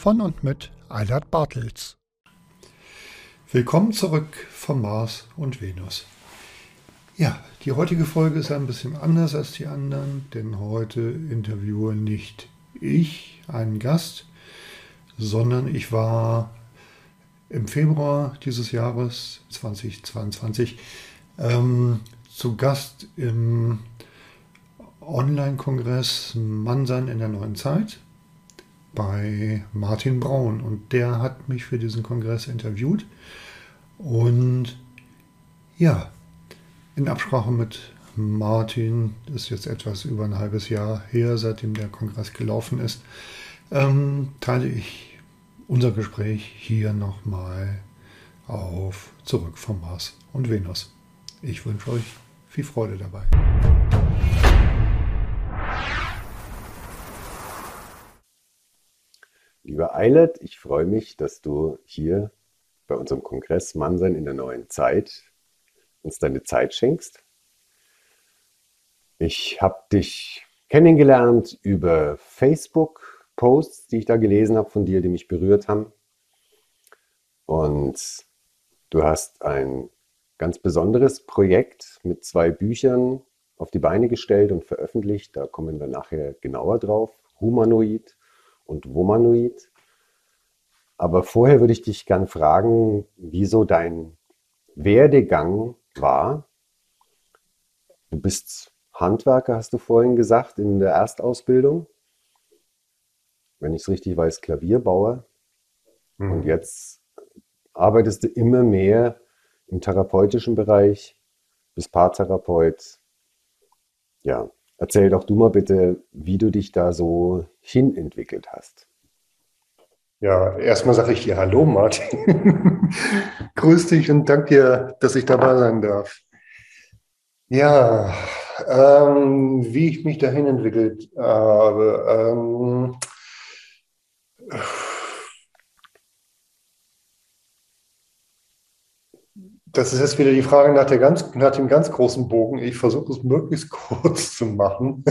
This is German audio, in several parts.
Von und mit Eilert Bartels. Willkommen zurück von Mars und Venus. Ja, die heutige Folge ist ein bisschen anders als die anderen, denn heute interviewe nicht ich einen Gast, sondern ich war im Februar dieses Jahres 2022 ähm, zu Gast im Online-Kongress Mannsein in der neuen Zeit bei Martin Braun und der hat mich für diesen Kongress interviewt und ja, in Absprache mit Martin, ist jetzt etwas über ein halbes Jahr her, seitdem der Kongress gelaufen ist, ähm, teile ich unser Gespräch hier nochmal auf Zurück vom Mars und Venus. Ich wünsche euch viel Freude dabei. Lieber Eilert, ich freue mich, dass du hier bei unserem Kongress Mannsein in der neuen Zeit uns deine Zeit schenkst. Ich habe dich kennengelernt über Facebook-Posts, die ich da gelesen habe von dir, die mich berührt haben. Und du hast ein ganz besonderes Projekt mit zwei Büchern auf die Beine gestellt und veröffentlicht. Da kommen wir nachher genauer drauf. Humanoid und Womanoid. Aber vorher würde ich dich gern fragen, wieso dein Werdegang war. Du bist Handwerker, hast du vorhin gesagt, in der Erstausbildung. Wenn ich es richtig weiß, Klavierbauer. Mhm. Und jetzt arbeitest du immer mehr im therapeutischen Bereich, bist Paartherapeut. Ja, erzähl doch du mal bitte, wie du dich da so hinentwickelt hast. Ja, erstmal sage ich dir Hallo, Martin. Grüß dich und danke dir, dass ich dabei sein darf. Ja, ähm, wie ich mich dahin entwickelt habe. Ähm, das ist jetzt wieder die Frage nach, der ganz, nach dem ganz großen Bogen. Ich versuche es möglichst kurz zu machen.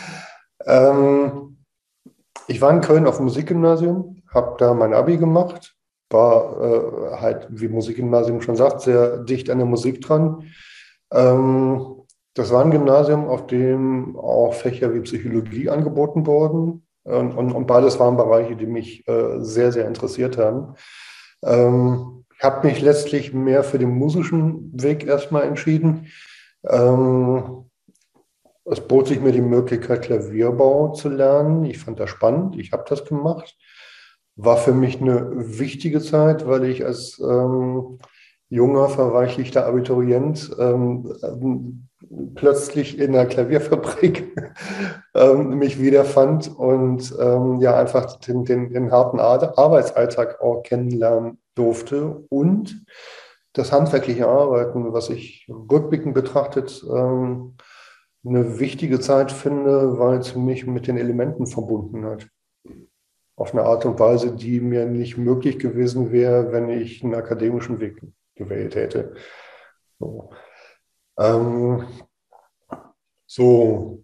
ähm, ich war in Köln auf dem Musikgymnasium, habe da mein Abi gemacht, war äh, halt, wie Musikgymnasium schon sagt, sehr dicht an der Musik dran. Ähm, das war ein Gymnasium, auf dem auch Fächer wie Psychologie angeboten wurden. Und, und, und beides waren Bereiche, die mich äh, sehr, sehr interessiert haben. Ähm, habe mich letztlich mehr für den musischen Weg erstmal entschieden. Ähm, es bot sich mir die Möglichkeit, Klavierbau zu lernen. Ich fand das spannend. Ich habe das gemacht. War für mich eine wichtige Zeit, weil ich als ähm, junger, verweichlichter Abiturient ähm, plötzlich in der Klavierfabrik ähm, mich wiederfand und ähm, ja einfach den, den, den harten Arbeitsalltag auch kennenlernen durfte und das handwerkliche Arbeiten, was ich rückblickend betrachtet ähm, eine wichtige Zeit finde, weil es mich mit den Elementen verbunden hat. Auf eine Art und Weise, die mir nicht möglich gewesen wäre, wenn ich einen akademischen Weg gewählt hätte. So, ähm, so.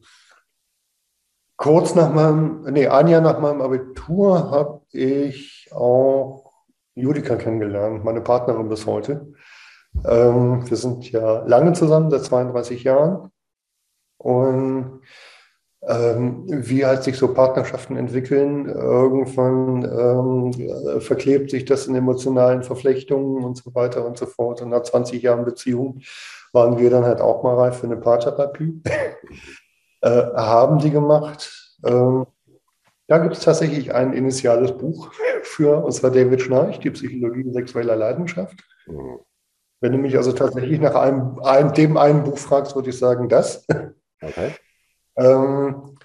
kurz nach meinem, nee, ein Jahr nach meinem Abitur habe ich auch Judika kennengelernt, meine Partnerin bis heute. Ähm, wir sind ja lange zusammen, seit 32 Jahren. Und ähm, wie halt sich so Partnerschaften entwickeln. Irgendwann ähm, verklebt sich das in emotionalen Verflechtungen und so weiter und so fort. Und nach 20 Jahren Beziehung waren wir dann halt auch mal reif für eine Paartherapie. äh, haben die gemacht. Ähm, da gibt es tatsächlich ein initiales Buch für, und zwar David Schnarch, die Psychologie sexueller Leidenschaft. Mhm. Wenn du mich also tatsächlich nach einem, einem, dem einen Buch fragst, würde ich sagen, das. Okay. ähm,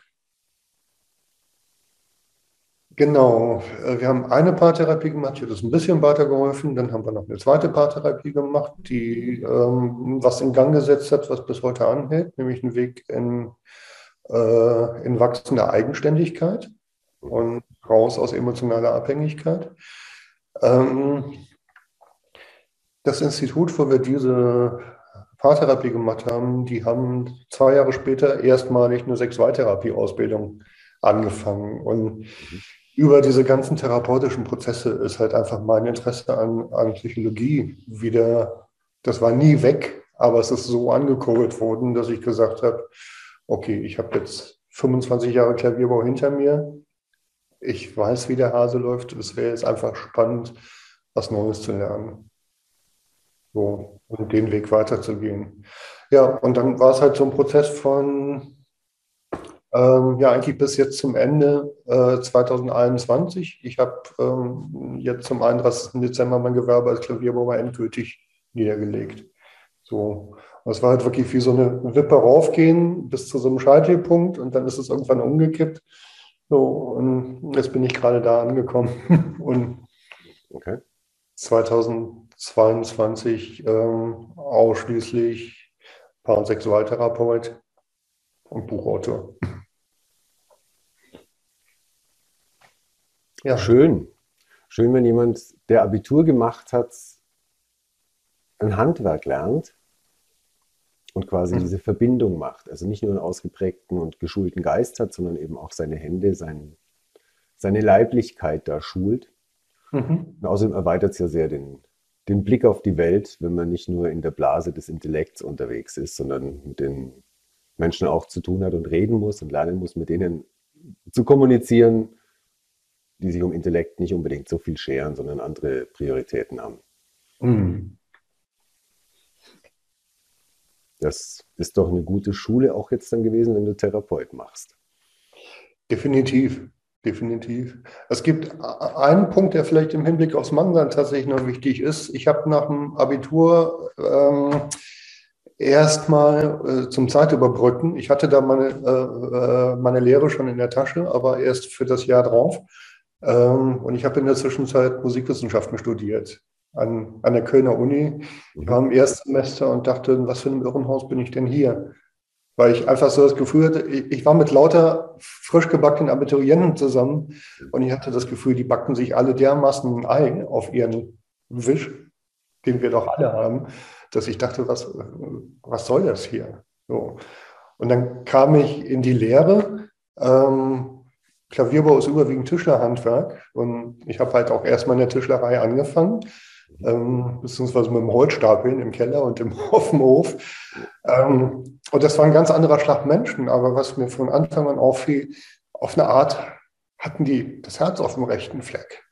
genau, äh, wir haben eine Paartherapie gemacht, die hat uns ein bisschen weitergeholfen. Dann haben wir noch eine zweite Paartherapie gemacht, die ähm, was in Gang gesetzt hat, was bis heute anhält, nämlich einen Weg in, äh, in wachsende Eigenständigkeit und raus aus emotionaler Abhängigkeit. Ähm, das Institut, wo wir diese Paartherapie gemacht haben, die haben zwei Jahre später erstmalig eine Sexualtherapie-Ausbildung angefangen. Und über diese ganzen therapeutischen Prozesse ist halt einfach mein Interesse an, an Psychologie wieder, das war nie weg, aber es ist so angekurbelt worden, dass ich gesagt habe, okay, ich habe jetzt 25 Jahre Klavierbau hinter mir. Ich weiß, wie der Hase läuft. Es wäre jetzt einfach spannend, was Neues zu lernen. So, und den Weg weiterzugehen. Ja, und dann war es halt so ein Prozess von, ähm, ja, eigentlich bis jetzt zum Ende äh, 2021. Ich habe ähm, jetzt zum 31. Dezember mein Gewerbe als Klavierbauer endgültig niedergelegt. So, und es war halt wirklich wie so eine Wippe raufgehen bis zu so einem Scheitelpunkt und dann ist es irgendwann umgekippt. So, und jetzt bin ich gerade da angekommen. und okay. 2000 22 ähm, ausschließlich Paar- und Sexualtherapeut und Buchautor. Ja. Schön. Schön, wenn jemand, der Abitur gemacht hat, ein Handwerk lernt und quasi mhm. diese Verbindung macht. Also nicht nur einen ausgeprägten und geschulten Geist hat, sondern eben auch seine Hände, sein, seine Leiblichkeit da schult. Mhm. Und außerdem erweitert es ja sehr den, den Blick auf die Welt, wenn man nicht nur in der Blase des Intellekts unterwegs ist, sondern mit den Menschen auch zu tun hat und reden muss und lernen muss, mit denen zu kommunizieren, die sich um Intellekt nicht unbedingt so viel scheren, sondern andere Prioritäten haben. Mhm. Das ist doch eine gute Schule auch jetzt dann gewesen, wenn du Therapeut machst. Definitiv definitiv. Es gibt einen Punkt, der vielleicht im Hinblick aufs Mannsein tatsächlich noch wichtig ist. Ich habe nach dem Abitur ähm, erstmal äh, zum Zeitüberbrücken, ich hatte da meine, äh, äh, meine Lehre schon in der Tasche, aber erst für das Jahr drauf. Ähm, und ich habe in der Zwischenzeit Musikwissenschaften studiert an, an der Kölner Uni. Ich war im Erstsemester und dachte, was für ein Irrenhaus bin ich denn hier? weil ich einfach so das Gefühl hatte, ich war mit lauter frisch gebackenen Abiturienten zusammen und ich hatte das Gefühl, die backen sich alle dermaßen ein Ei auf ihren Wisch, den wir doch alle haben, dass ich dachte, was, was soll das hier? So. Und dann kam ich in die Lehre. Ähm, Klavierbau ist überwiegend Tischlerhandwerk und ich habe halt auch erstmal in der Tischlerei angefangen ähm, beziehungsweise mit dem Holzstapeln im Keller und im Hof. Ähm, und das war ein ganz anderer Schlag Menschen, aber was mir von Anfang an auffiel, auf eine Art hatten die das Herz auf dem rechten Fleck.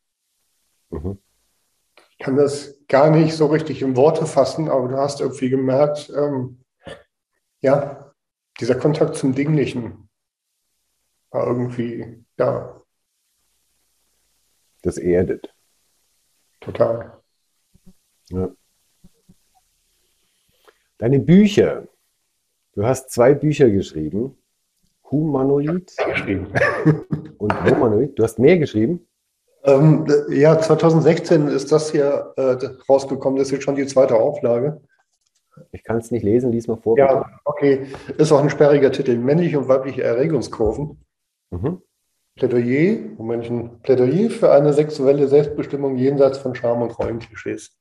Mhm. Ich kann das gar nicht so richtig in Worte fassen, aber du hast irgendwie gemerkt, ähm, ja, dieser Kontakt zum Dinglichen war irgendwie da. Das erdet. Total. Ja. Deine Bücher. Du hast zwei Bücher geschrieben. Humanoid geschrieben. und Humanoid. Du hast mehr geschrieben? Ähm, ja, 2016 ist das hier äh, rausgekommen. Das ist jetzt schon die zweite Auflage. Ich kann es nicht lesen, lies mal vor. Ja, okay. Ist auch ein sperriger Titel. Männliche und weibliche Erregungskurven. Mhm. Plädoyer, Moment, ein Plädoyer für eine sexuelle Selbstbestimmung jenseits von Scham und Rollenklischees.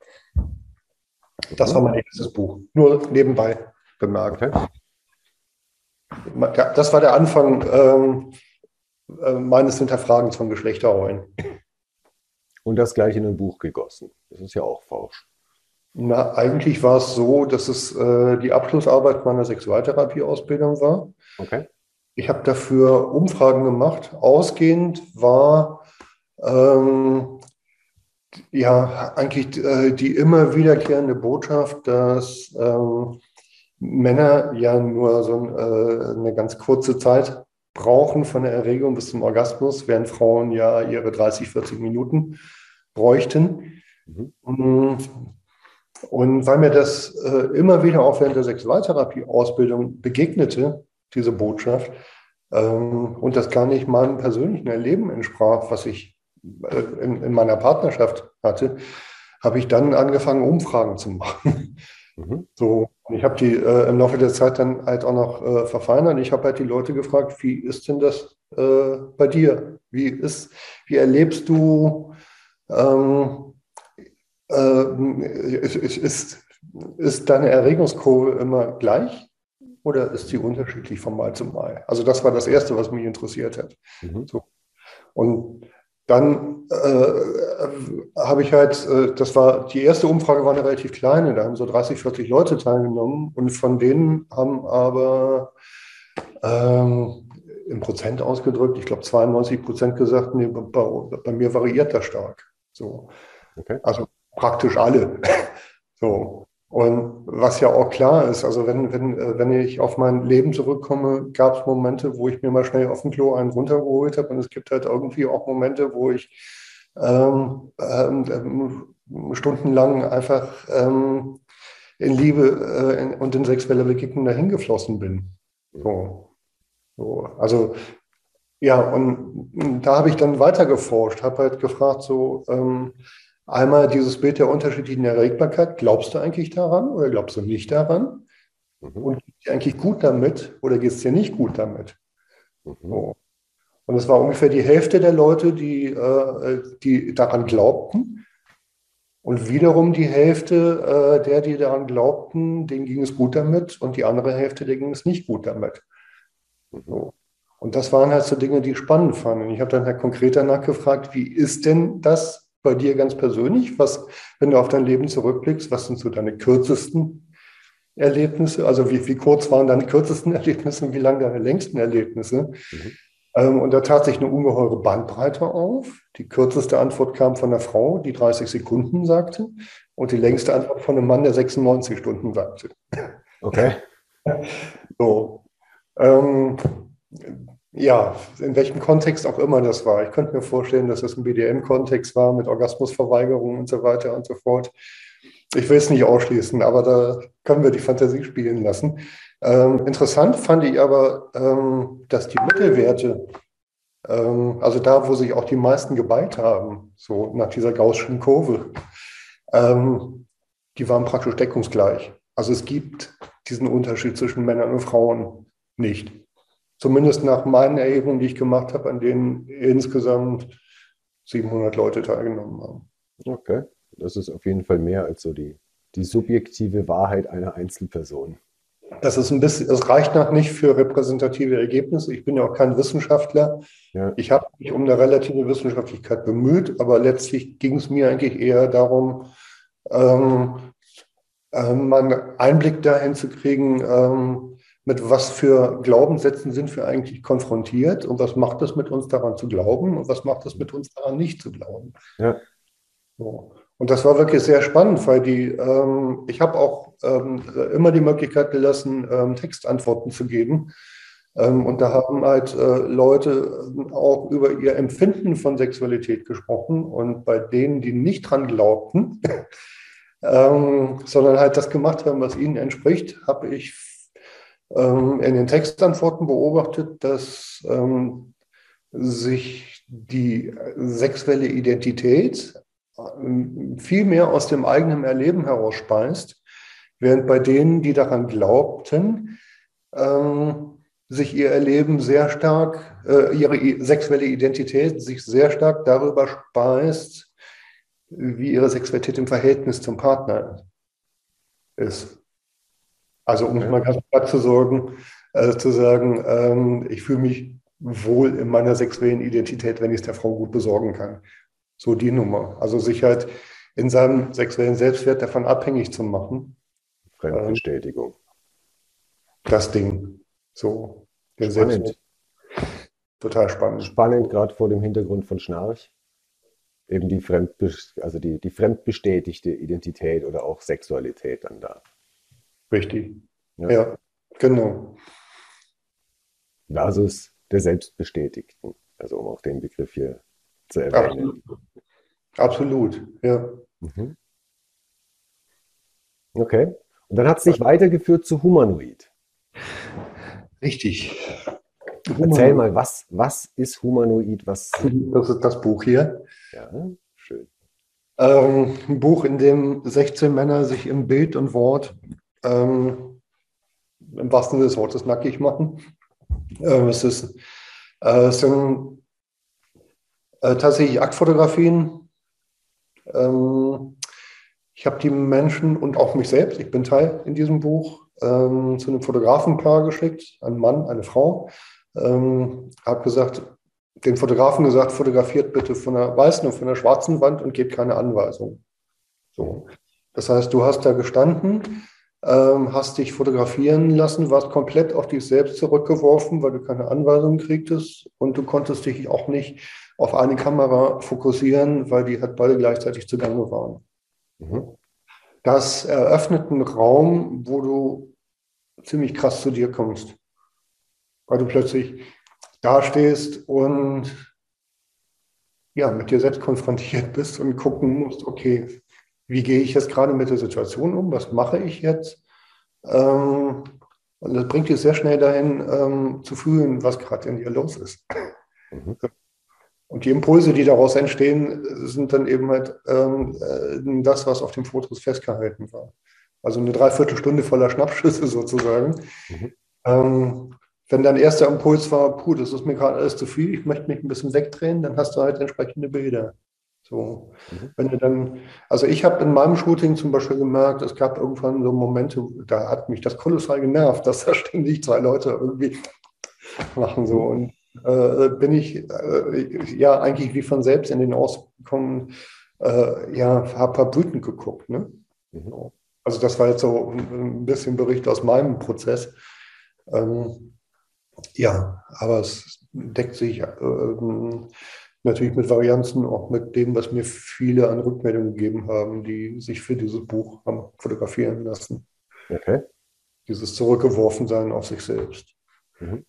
Das war mein erstes Buch. Nur nebenbei bemerkt. Okay. Das war der Anfang ähm, äh, meines Hinterfragens von Geschlechterrollen. Und das gleich in ein Buch gegossen. Das ist ja auch falsch. Na, eigentlich war es so, dass es äh, die Abschlussarbeit meiner Sexualtherapieausbildung war. Okay. ich habe dafür Umfragen gemacht. Ausgehend war ähm, ja eigentlich äh, die immer wiederkehrende Botschaft, dass ähm, Männer ja nur so äh, eine ganz kurze Zeit brauchen von der Erregung bis zum Orgasmus, während Frauen ja ihre 30, 40 Minuten bräuchten. Mhm. Und weil mir das äh, immer wieder auch während der Sexualtherapie-Ausbildung begegnete, diese Botschaft, ähm, und das gar nicht meinem persönlichen Erleben entsprach, was ich äh, in, in, meiner Partnerschaft hatte, habe ich dann angefangen, Umfragen zu machen. Mhm. So, ich habe die äh, im Laufe der Zeit dann halt auch noch äh, verfeinert. Ich habe halt die Leute gefragt, wie ist denn das äh, bei dir? Wie ist, wie erlebst du, ähm, ist, äh, ist, ist deine Erregungskurve immer gleich oder ist sie unterschiedlich von Mal zu Mal? Also das war das Erste, was mich interessiert hat. Mhm. So. Und dann äh, habe ich halt, äh, das war, die erste Umfrage war eine relativ kleine, da haben so 30, 40 Leute teilgenommen und von denen haben aber ähm, im Prozent ausgedrückt, ich glaube 92 Prozent gesagt, nee, bei, bei, mir variiert das stark. So. Okay. Also praktisch alle. so. Und was ja auch klar ist, also wenn, wenn, äh, wenn ich auf mein Leben zurückkomme, gab es Momente, wo ich mir mal schnell auf dem Klo einen runtergeholt habe. Und es gibt halt irgendwie auch Momente, wo ich ähm, ähm, stundenlang einfach ähm, in Liebe äh, in, und in sexueller Begegnung dahin geflossen bin. So. so. Also ja, und da habe ich dann weiter geforscht, habe halt gefragt, so, ähm, Einmal dieses Bild der unterschiedlichen Erregbarkeit. Glaubst du eigentlich daran oder glaubst du nicht daran? Mhm. Und geht es dir eigentlich gut damit oder geht es dir nicht gut damit? Mhm. So. Und es war ungefähr die Hälfte der Leute, die, äh, die daran glaubten. Und wiederum die Hälfte äh, der, die daran glaubten, denen ging es gut damit. Und die andere Hälfte, denen ging es nicht gut damit. Mhm. So. Und das waren halt so Dinge, die ich spannend fand. Und ich habe dann halt konkreter nachgefragt, wie ist denn das bei dir ganz persönlich? Was, wenn du auf dein Leben zurückblickst, was sind so deine kürzesten Erlebnisse? Also wie, wie kurz waren deine kürzesten Erlebnisse und wie lang deine längsten Erlebnisse? Mhm. Ähm, und da tat sich eine ungeheure Bandbreite auf. Die kürzeste Antwort kam von einer Frau, die 30 Sekunden sagte, und die längste Antwort von einem Mann, der 96 Stunden sagte. Okay. so. Ähm, ja, in welchem Kontext auch immer das war. Ich könnte mir vorstellen, dass das ein BDM-Kontext war mit Orgasmusverweigerung und so weiter und so fort. Ich will es nicht ausschließen, aber da können wir die Fantasie spielen lassen. Ähm, interessant fand ich aber, ähm, dass die Mittelwerte, ähm, also da, wo sich auch die meisten geballt haben, so nach dieser gaußschen Kurve, ähm, die waren praktisch deckungsgleich. Also es gibt diesen Unterschied zwischen Männern und Frauen nicht. Zumindest nach meinen Erhebungen, die ich gemacht habe, an denen insgesamt 700 Leute teilgenommen haben. Okay, das ist auf jeden Fall mehr als so die, die subjektive Wahrheit einer Einzelperson. Das ist ein bisschen, es reicht noch nicht für repräsentative Ergebnisse. Ich bin ja auch kein Wissenschaftler. Ja. Ich habe mich um eine relative Wissenschaftlichkeit bemüht, aber letztlich ging es mir eigentlich eher darum, ähm, äh, mal einen Einblick dahin zu kriegen, ähm, mit was für Glaubenssätzen sind wir eigentlich konfrontiert und was macht es mit uns daran zu glauben und was macht es mit uns daran nicht zu glauben. Ja. So. Und das war wirklich sehr spannend, weil die, ähm, ich habe auch ähm, immer die Möglichkeit gelassen, ähm, Textantworten zu geben. Ähm, und da haben halt äh, Leute auch über ihr Empfinden von Sexualität gesprochen. Und bei denen, die nicht dran glaubten, ähm, sondern halt das gemacht haben, was ihnen entspricht, habe ich ähm, in den Textantworten beobachtet, dass ähm, sich die sexuelle Identität ähm, viel mehr aus dem eigenen Erleben heraus speist, während bei denen, die daran glaubten, ähm, sich ihr Erleben sehr stark, äh, ihre sexuelle Identität sich sehr stark darüber speist, wie ihre Sexualität im Verhältnis zum Partner ist. Also um okay. mal ganz platt zu sorgen, äh, zu sagen, ähm, ich fühle mich wohl in meiner sexuellen Identität, wenn ich es der Frau gut besorgen kann. So die Nummer. Also sich halt in seinem sexuellen Selbstwert davon abhängig zu machen. Fremdbestätigung. Ähm, das Ding. So. Der Spannend. total spannend. Spannend, gerade vor dem Hintergrund von Schnarch. Eben die, Fremdbe also die, die fremdbestätigte Identität oder auch Sexualität dann da. Richtig. Ja. Ja, genau. Versus der Selbstbestätigten. Also um auch den Begriff hier zu erwähnen. Absolut. Absolut, ja. Mhm. Okay. Und dann hat es dich weitergeführt zu Humanoid. Richtig. Erzähl mal, was, was ist Humanoid? Was, Das ist das Buch hier. ja, schön. Ähm, ein Buch, in dem 16 Männer sich im Bild und Wort ähm, im wahrsten Sinne des Wortes nackig machen. Ähm, es, ist, äh, es sind äh, tatsächlich Aktfotografien. Ähm, ich habe die Menschen und auch mich selbst, ich bin Teil in diesem Buch, ähm, zu einem Fotografenpaar geschickt, ein Mann, eine Frau. Ähm, habe gesagt, den Fotografen gesagt, fotografiert bitte von der weißen und von der schwarzen Wand und gebt keine Anweisung. So. Das heißt, du hast da gestanden, ähm, hast dich fotografieren lassen, warst komplett auf dich selbst zurückgeworfen, weil du keine Anweisungen kriegtest und du konntest dich auch nicht auf eine Kamera fokussieren, weil die halt beide gleichzeitig zugange waren. Mhm. Das eröffnet einen Raum, wo du ziemlich krass zu dir kommst, weil du plötzlich dastehst und ja, mit dir selbst konfrontiert bist und gucken musst, okay, wie gehe ich jetzt gerade mit der Situation um? Was mache ich jetzt? Ähm, und das bringt dich sehr schnell dahin, ähm, zu fühlen, was gerade in dir los ist. Mhm. Und die Impulse, die daraus entstehen, sind dann eben halt ähm, äh, das, was auf den Fotos festgehalten war. Also eine Dreiviertelstunde voller Schnappschüsse sozusagen. Mhm. Ähm, wenn dein erster Impuls war, puh, das ist mir gerade alles zu viel, ich möchte mich ein bisschen wegdrehen, dann hast du halt entsprechende Bilder. So, Mhm. wenn du dann, also ich habe in meinem Shooting zum Beispiel gemerkt, es gab irgendwann so Momente, da hat mich das kolossal genervt, dass da ständig zwei Leute irgendwie machen so und äh, bin ich äh, ja eigentlich wie von selbst in den Auskommen, äh, ja, habe hab wütend geguckt. Ne? Mhm. Also das war jetzt so ein bisschen Bericht aus meinem Prozess. Ähm, ja, aber es deckt sich ähm, natürlich mit Varianzen, auch mit dem, was mir viele an Rückmeldungen gegeben haben, die sich für dieses Buch haben fotografieren lassen. Okay. Dieses Zurückgeworfensein auf sich selbst. Mhm.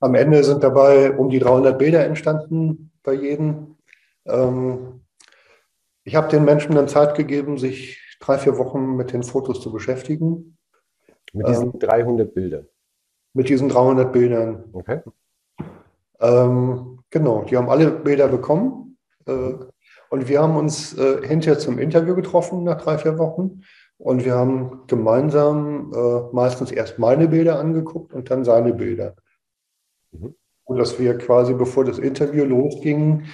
Am Ende sind dabei um die 300 Bilder entstanden bei jedem. Ähm, ich habe den Menschen dann Zeit gegeben, sich drei, vier Wochen mit den Fotos zu beschäftigen, Mit diesen Ähm. 300 Bildern. mit diesen 300 Bildern. Okay. Ähm, genau, die haben alle Bilder bekommen. Äh, und wir haben uns äh, hinterher zum Interview getroffen nach drei, vier Wochen. Und wir haben gemeinsam äh, meistens erst meine Bilder angeguckt und dann seine Bilder. Mhm. Und dass wir quasi, bevor das Interview losging,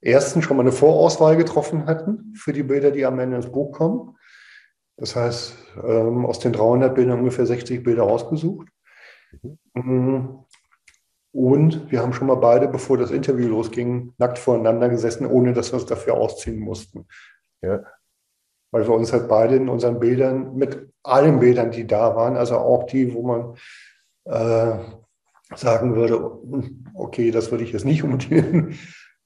erstens schon mal eine Vorauswahl getroffen hatten für die Bilder, die am Ende ins Buch kommen. Das heißt, ähm, aus den 300 Bildern ungefähr 60 Bilder ausgesucht. Mhm. Und wir haben schon mal beide, bevor das Interview losging, nackt voreinander gesessen, ohne dass wir uns dafür ausziehen mussten. Ja. Weil wir uns halt beide in unseren Bildern, mit allen Bildern, die da waren, also auch die, wo man äh, sagen würde, okay, das würde ich jetzt nicht unbedingt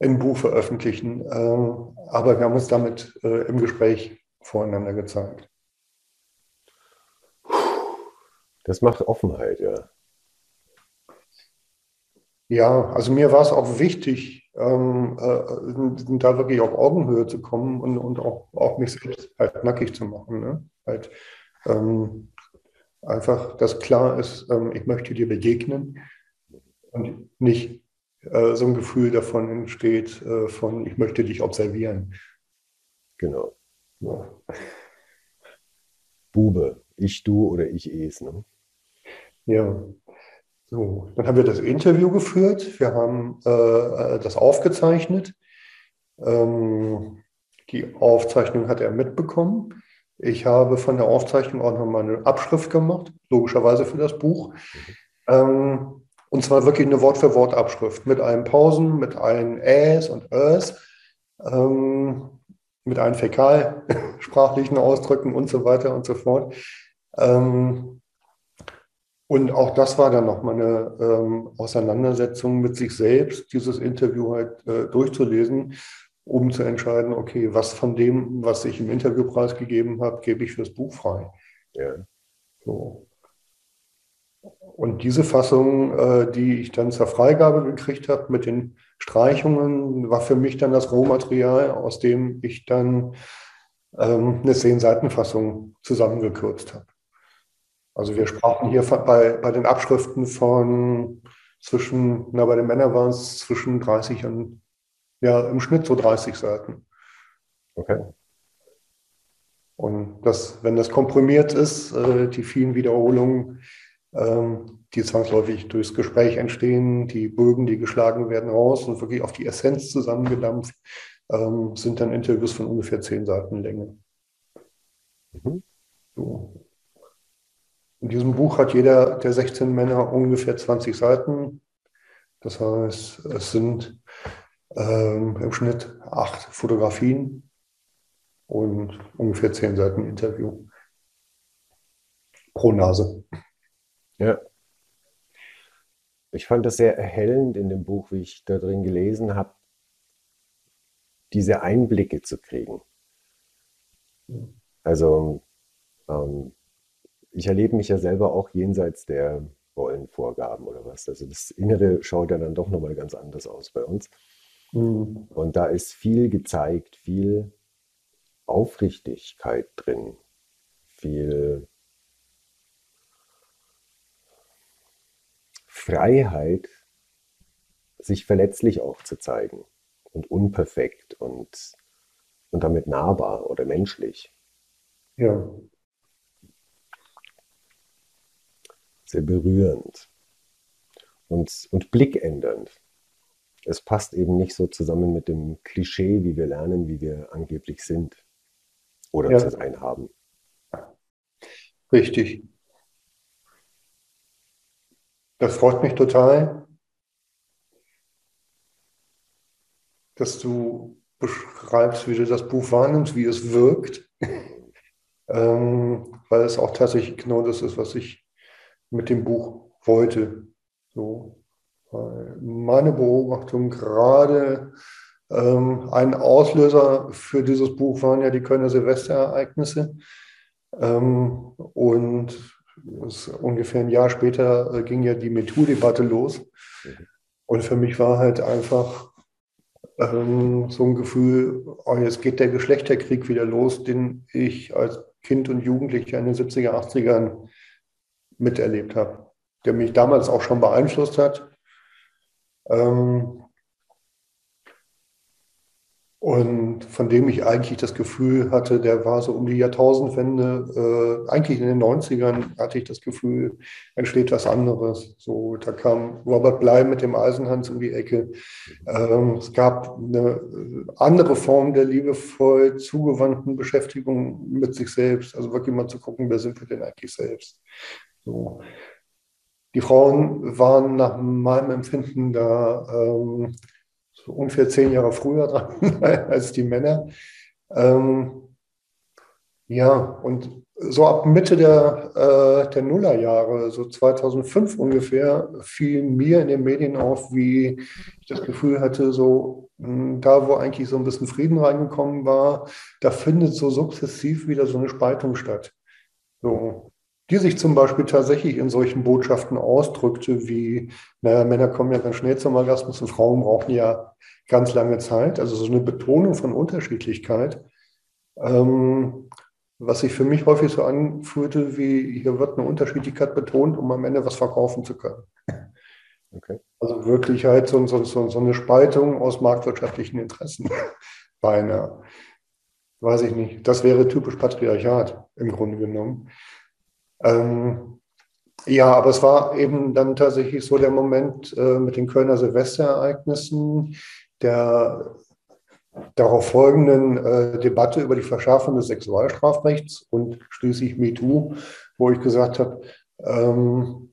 im Buch veröffentlichen. Ähm, aber wir haben uns damit äh, im Gespräch voreinander gezeigt. Das macht Offenheit, ja. Ja, also mir war es auch wichtig, ähm, äh, da wirklich auf Augenhöhe zu kommen und, und auch, auch mich selbst halt nackig zu machen. Ne? Halt, ähm, einfach, dass klar ist, ähm, ich möchte dir begegnen und nicht äh, so ein Gefühl davon entsteht, äh, von ich möchte dich observieren. Genau. Ja. Bube. Ich, du oder ich, es. Ne? Ja. So, dann haben wir das Interview geführt, wir haben äh, das aufgezeichnet. Ähm, die Aufzeichnung hat er mitbekommen. Ich habe von der Aufzeichnung auch nochmal eine Abschrift gemacht, logischerweise für das Buch. Ähm, und zwar wirklich eine Wort-für-Wort-Abschrift mit allen Pausen, mit allen Äs und Ös, ähm, mit allen fäkalsprachlichen Ausdrücken und so weiter und so fort. Ähm, Und auch das war dann nochmal eine ähm, Auseinandersetzung mit sich selbst, dieses Interview halt äh, durchzulesen, um zu entscheiden, okay, was von dem, was ich im Interview preisgegeben habe, gebe ich fürs Buch frei. Ja. So. Und diese Fassung, äh, die ich dann zur Freigabe gekriegt habe mit den Streichungen, war für mich dann das Rohmaterial, aus dem ich dann ähm, eine Zehn-Seiten-Fassung zusammengekürzt habe. Also wir sprachen hier bei, bei den Abschriften von zwischen, na bei den Männern waren es zwischen 30 und, ja, im Schnitt so 30 Seiten. Okay. Und das, wenn das komprimiert ist, äh, die vielen Wiederholungen, ähm, die zwangsläufig durchs Gespräch entstehen, die Bögen, die geschlagen werden, raus und wirklich auf die Essenz zusammengedampft, ähm, sind dann Interviews von ungefähr zehn Seiten Länge. Mhm. So. In diesem Buch hat jeder der 16 Männer ungefähr 20 Seiten. Das heißt, es sind ähm, im Schnitt acht Fotografien und ungefähr zehn Seiten Interview pro Nase. Ja. Ich fand das sehr erhellend in dem Buch, wie ich da drin gelesen habe, diese Einblicke zu kriegen. Also ähm, ich erlebe mich ja selber auch jenseits der Rollenvorgaben oder was. Also das Innere schaut ja dann doch nochmal ganz anders aus bei uns. Mhm. Und da ist viel gezeigt, viel Aufrichtigkeit drin, viel Freiheit, sich verletzlich auch zu zeigen und unperfekt und, und damit nahbar oder menschlich. Ja. Sehr berührend und, und blickändernd. Es passt eben nicht so zusammen mit dem Klischee, wie wir lernen, wie wir angeblich sind oder ja. zu sein haben. Richtig. Das freut mich total, dass du beschreibst, wie du das Buch wahrnimmst, wie es wirkt, ähm, weil es auch tatsächlich genau das ist, was ich mit dem Buch wollte. So. Meine Beobachtung gerade ähm, ein Auslöser für dieses Buch waren ja die Kölner Silvesterereignisse. Ähm, und ungefähr ein Jahr später äh, ging ja die MeToo-Debatte los. Und für mich war halt einfach ähm, so ein Gefühl, oh, jetzt geht der Geschlechterkrieg wieder los, den ich als Kind und Jugendlicher in den 70er, 80ern miterlebt habe, der mich damals auch schon beeinflusst hat. Ähm, und von dem ich eigentlich das Gefühl hatte, der war so um die Jahrtausendwende, äh, eigentlich in den 90ern hatte ich das Gefühl, entsteht was anderes. So, da kam Robert Bly mit dem Eisenhans um die Ecke. Ähm, es gab eine andere Form der liebevoll zugewandten Beschäftigung mit sich selbst. Also wirklich mal zu gucken, wer sind wir denn eigentlich selbst? So. Die Frauen waren nach meinem Empfinden da ähm, so ungefähr zehn Jahre früher dran als die Männer. Ähm, ja, und so ab Mitte der, äh, der Nullerjahre, so 2005 ungefähr, fiel mir in den Medien auf, wie ich das Gefühl hatte, so hm, da, wo eigentlich so ein bisschen Frieden reingekommen war, da findet so sukzessiv wieder so eine Spaltung statt. So, die sich zum Beispiel tatsächlich in solchen Botschaften ausdrückte, wie, naja, Männer kommen ja ganz schnell zum Orgasmus und Frauen brauchen ja ganz lange Zeit. Also so eine Betonung von Unterschiedlichkeit, ähm, was sich für mich häufig so anfühlte, wie hier wird eine Unterschiedlichkeit betont, um am Ende was verkaufen zu können. Okay. Also wirklich halt so, so, so, so eine Spaltung aus marktwirtschaftlichen Interessen beinahe. Weiß ich nicht. Das wäre typisch Patriarchat im Grunde genommen. Ähm, ja, aber es war eben dann tatsächlich so der Moment äh, mit den Kölner Silvesterereignissen, der darauf folgenden äh, Debatte über die Verschärfung des Sexualstrafrechts und schließlich MeToo, wo ich gesagt habe, ähm,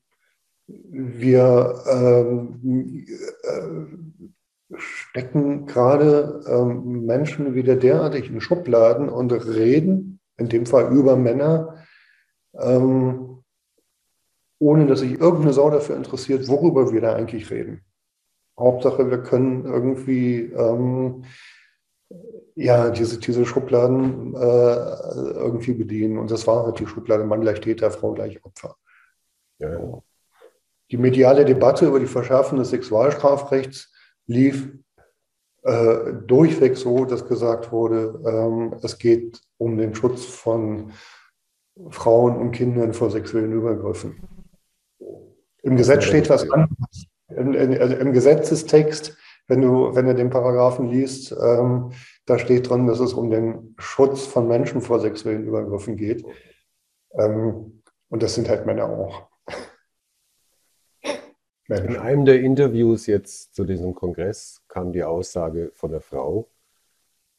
wir ähm, äh, stecken gerade ähm, Menschen wieder derartig in Schubladen und reden, in dem Fall über Männer, ähm, ohne dass sich irgendeine Sau dafür interessiert, worüber wir da eigentlich reden. Hauptsache, wir können irgendwie ähm, ja, diese, diese Schubladen äh, irgendwie bedienen. Und das war halt die Schublade Mann gleich Täter, Frau gleich Opfer. Ja, ja. Die mediale Debatte über die Verschärfung des Sexualstrafrechts lief äh, durchweg so, dass gesagt wurde, ähm, es geht um den Schutz von Frauen und Kindern vor sexuellen Übergriffen. Im Gesetz steht was anderes. Im, im, Gesetzestext, wenn du, wenn du den Paragraphen liest, ähm, da steht drin, dass es um den Schutz von Menschen vor sexuellen Übergriffen geht. Ähm, und das sind halt Männer auch. In einem der Interviews jetzt zu diesem Kongress kam die Aussage von der Frau,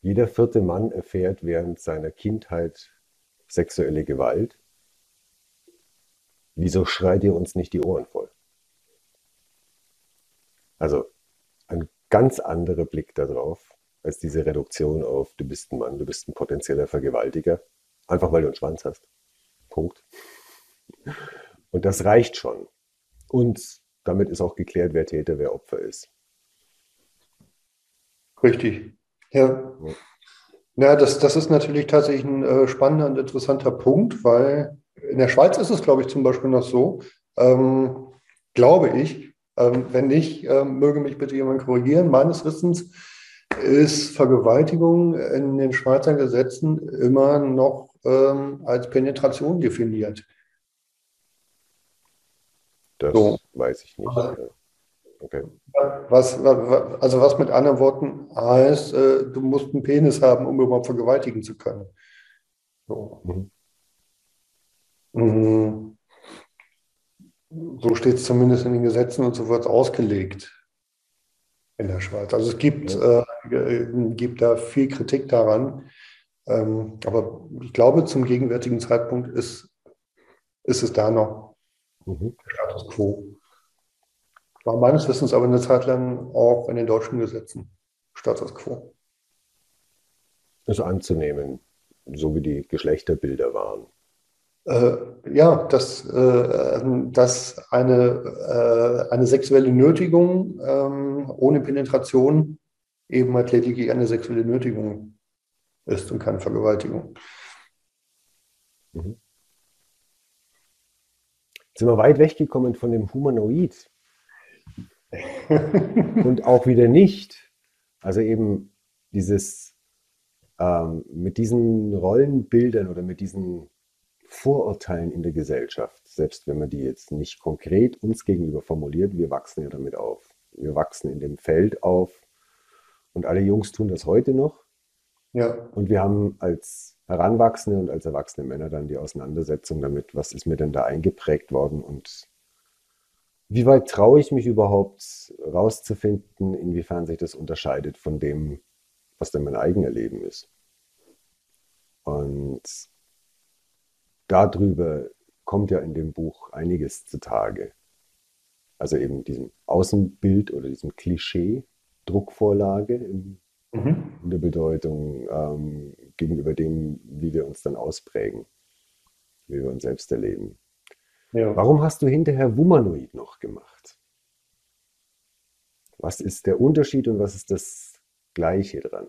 jeder vierte Mann erfährt während seiner Kindheit sexuelle Gewalt. Wieso schreit ihr uns nicht die Ohren voll? Also ein ganz anderer Blick darauf als diese Reduktion auf du bist ein Mann, du bist ein potenzieller Vergewaltiger, einfach weil du einen Schwanz hast. Punkt. Und das reicht schon. Und damit ist auch geklärt, wer Täter, wer Opfer ist. Richtig. Ja. Ja, das, das ist natürlich tatsächlich ein äh, spannender und interessanter Punkt, weil in der Schweiz ist es, glaube ich, zum Beispiel noch so, ähm, glaube ich, ähm, wenn nicht, ähm, möge mich bitte jemand korrigieren, meines Wissens ist Vergewaltigung in den Schweizer Gesetzen immer noch ähm, als Penetration definiert. Das so. weiß ich nicht. Okay. Was, also was mit anderen Worten heißt, äh, du musst einen Penis haben, um überhaupt vergewaltigen zu können. So, mhm. mhm. so steht es zumindest in den Gesetzen und so wird es ausgelegt in der Schweiz. Also es gibt, ja. äh, gibt da viel Kritik daran. Ähm, aber ich glaube, zum gegenwärtigen Zeitpunkt ist, ist es da noch Mhm. Status quo. War meines Wissens aber eine Zeit lang auch in den deutschen Gesetzen Status quo. Also anzunehmen, so wie die Geschlechterbilder waren. Äh, ja, dass, äh, dass eine, äh, eine sexuelle Nötigung ähm, ohne Penetration eben halt lediglich eine sexuelle Nötigung ist und keine Vergewaltigung. Mhm sind wir weit weggekommen von dem Humanoid. und auch wieder nicht. Also eben dieses ähm, mit diesen Rollenbildern oder mit diesen Vorurteilen in der Gesellschaft, selbst wenn man die jetzt nicht konkret uns gegenüber formuliert, wir wachsen ja damit auf. Wir wachsen in dem Feld auf und alle Jungs tun das heute noch. Ja. Und wir haben als Heranwachsende und als erwachsene Männer dann die Auseinandersetzung damit, was ist mir denn da eingeprägt worden und wie weit traue ich mich überhaupt rauszufinden, inwiefern sich das unterscheidet von dem, was denn mein eigenes Leben ist. Und darüber kommt ja in dem Buch einiges zutage. Also eben diesem Außenbild oder diesem Klischee, Druckvorlage im mhm. in der Bedeutung ähm, gegenüber dem, wie wir uns dann ausprägen, wie wir uns selbst erleben. Ja. Warum hast du hinterher Wumanoid noch gemacht? Was ist der Unterschied und was ist das Gleiche dran?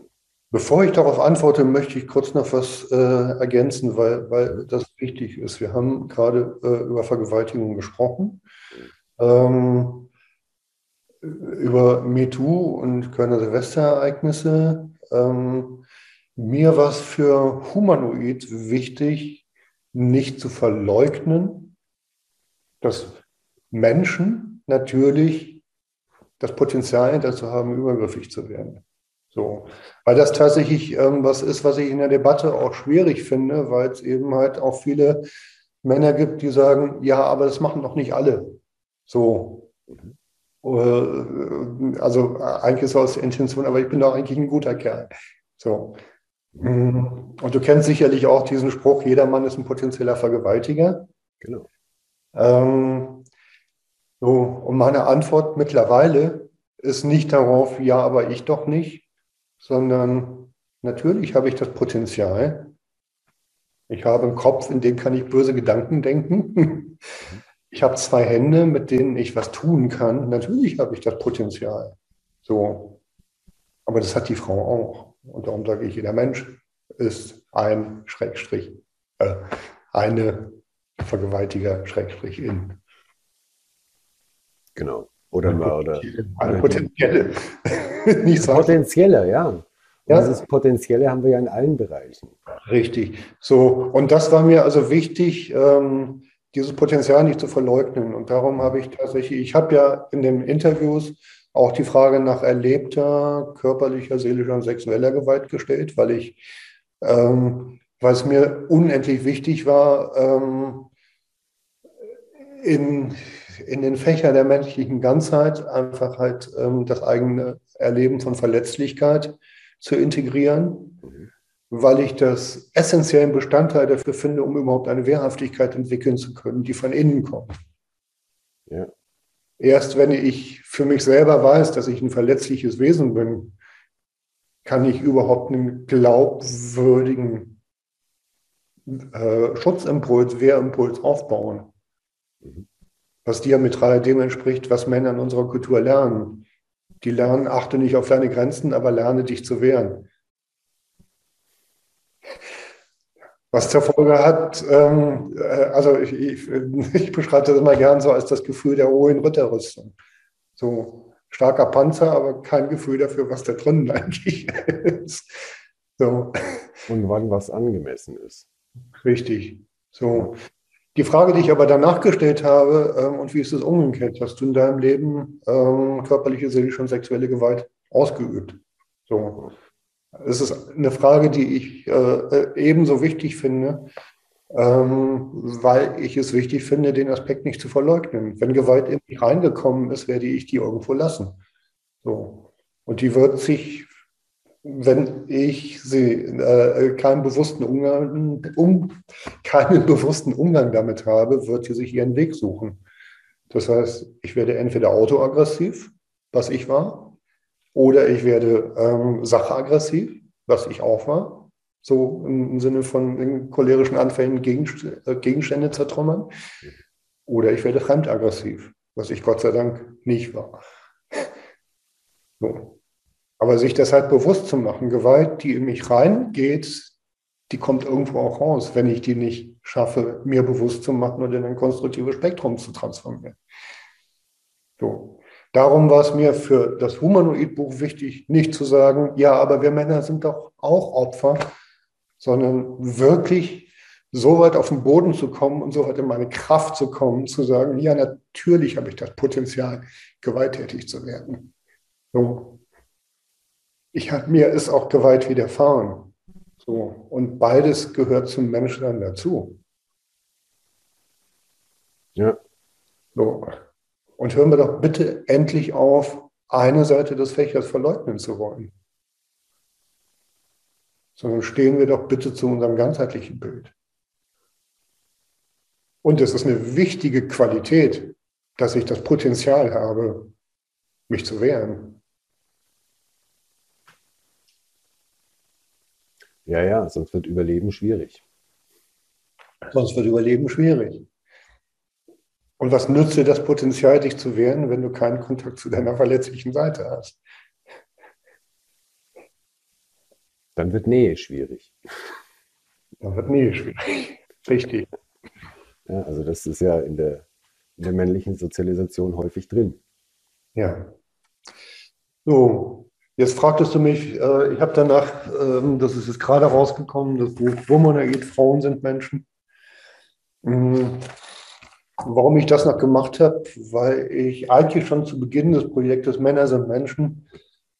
Bevor ich darauf antworte, möchte ich kurz noch was äh, ergänzen, weil, weil das wichtig ist. Wir haben gerade äh, über Vergewaltigung gesprochen. Ähm, über MeToo und Kölner Silvesterereignisse. Ähm, mir war es für Humanoid wichtig, nicht zu verleugnen, dass Menschen natürlich das Potenzial dazu haben, übergriffig zu werden. So, weil das tatsächlich ähm, was ist, was ich in der Debatte auch schwierig finde, weil es eben halt auch viele Männer gibt, die sagen, ja, aber das machen doch nicht alle. So. Äh, also eigentlich ist aus der Intention, aber ich bin doch eigentlich ein guter Kerl. So. Und du kennst sicherlich auch diesen Spruch, jeder Mann ist ein potenzieller Vergewaltiger. Genau. Ähm, so, und meine Antwort mittlerweile ist nicht darauf, ja, aber ich doch nicht, sondern natürlich habe ich das Potenzial. Ich habe einen Kopf, in dem kann ich böse Gedanken denken. ich habe zwei Hände, mit denen ich was tun kann. Natürlich habe ich das Potenzial. So. Aber das hat die Frau auch. Und darum sage ich, jeder Mensch ist ein Schrägstrich, äh, eine Vergewaltiger Schrägstrich in. Genau. Oder, Eine oder Eine potenzielle. Nicht Potenzielle, ja. Ja. dieses Potenzielle haben wir ja in allen Bereichen. Richtig. So, und das war mir also wichtig, ähm, dieses Potenzial nicht zu verleugnen. Und darum habe ich tatsächlich, ich habe ja in den Interviews auch die Frage nach erlebter körperlicher, seelischer und sexueller Gewalt gestellt, weil ich, ähm, weil es mir unendlich wichtig war, ähm, in, in den Fächer der menschlichen Ganzheit einfach halt ähm, das eigene Erleben von Verletzlichkeit zu integrieren, weil ich das essentiellen Bestandteil dafür finde, um überhaupt eine Wehrhaftigkeit entwickeln zu können, die von innen kommt. Ja. Erst wenn ich für mich selber weiß, dass ich ein verletzliches Wesen bin, kann ich überhaupt einen glaubwürdigen äh, Schutzimpuls, Wehrimpuls aufbauen. Was diametral dem entspricht, was Männer in unserer Kultur lernen. Die lernen, achte nicht auf deine Grenzen, aber lerne dich zu wehren. Was zur Folge hat, ähm, äh, also ich, ich, ich beschreibe das immer gern so als das Gefühl der hohen Ritterrüstung. So starker Panzer, aber kein Gefühl dafür, was da drinnen eigentlich ist. So, Und wann was angemessen ist. richtig. So. Die Frage, die ich aber danach gestellt habe, ähm, und wie ist es umgekehrt? Hast du in deinem Leben ähm, körperliche, seelische und sexuelle Gewalt ausgeübt? So. Es ist eine Frage, die ich äh, ebenso wichtig finde, ähm, weil ich es wichtig finde, den Aspekt nicht zu verleugnen. Wenn Gewalt in mich reingekommen ist, werde ich die irgendwo lassen. So. Und die wird sich, wenn ich sie äh, keinen bewussten Umgang, um, keinen bewussten Umgang damit habe, wird sie sich ihren Weg suchen. Das heißt, ich werde entweder autoaggressiv, was ich war, oder ich werde ähm, sachaggressiv, was ich auch war. So im, Sinne von cholerischen Anfällen äh, Gegenstände zertrümmern. Oder ich werde fremdaggressiv, was ich Gott sei Dank nicht war. So. Aber sich das halt bewusst zu machen, Gewalt, die in mich reingeht, die kommt irgendwo auch raus, wenn ich die nicht schaffe, mir bewusst zu machen und in ein konstruktives Spektrum zu transformieren. So. Darum war es mir für das Humanoid-Buch wichtig, nicht zu sagen, ja, aber wir Männer sind doch auch Opfer, sondern wirklich so weit auf den Boden zu kommen und so weit in meine Kraft zu kommen, zu sagen, ja, natürlich habe ich das Potenzial, gewalttätig zu werden. So. Ich mir ist auch Gewalt widerfahren. So. Und beides gehört zum Menschsein dazu. Ja. So. Und hören wir doch bitte endlich auf, eine Seite des Fächers verleugnen zu wollen. Sondern stehen wir doch bitte zu unserem ganzheitlichen Bild. Und es ist eine wichtige Qualität, dass ich das Potenzial habe, mich zu wehren. Ja, ja, sonst wird Überleben schwierig. Sonst wird Überleben schwierig. Und was nützt dir das Potenzial, dich zu wehren, wenn du keinen Kontakt zu deiner verletzlichen Seite hast? Dann wird Nähe schwierig. Dann wird Nähe schwierig. Richtig. Ja, also das ist ja in der, in der männlichen Sozialisation häufig drin. Ja. So, jetzt fragtest du mich, äh, ich habe danach, ähm, das ist jetzt gerade rausgekommen, das Buch Womanoid, Frauen sind Menschen. Mhm. Warum ich das noch gemacht habe, weil ich eigentlich schon zu Beginn des Projektes Männer sind Menschen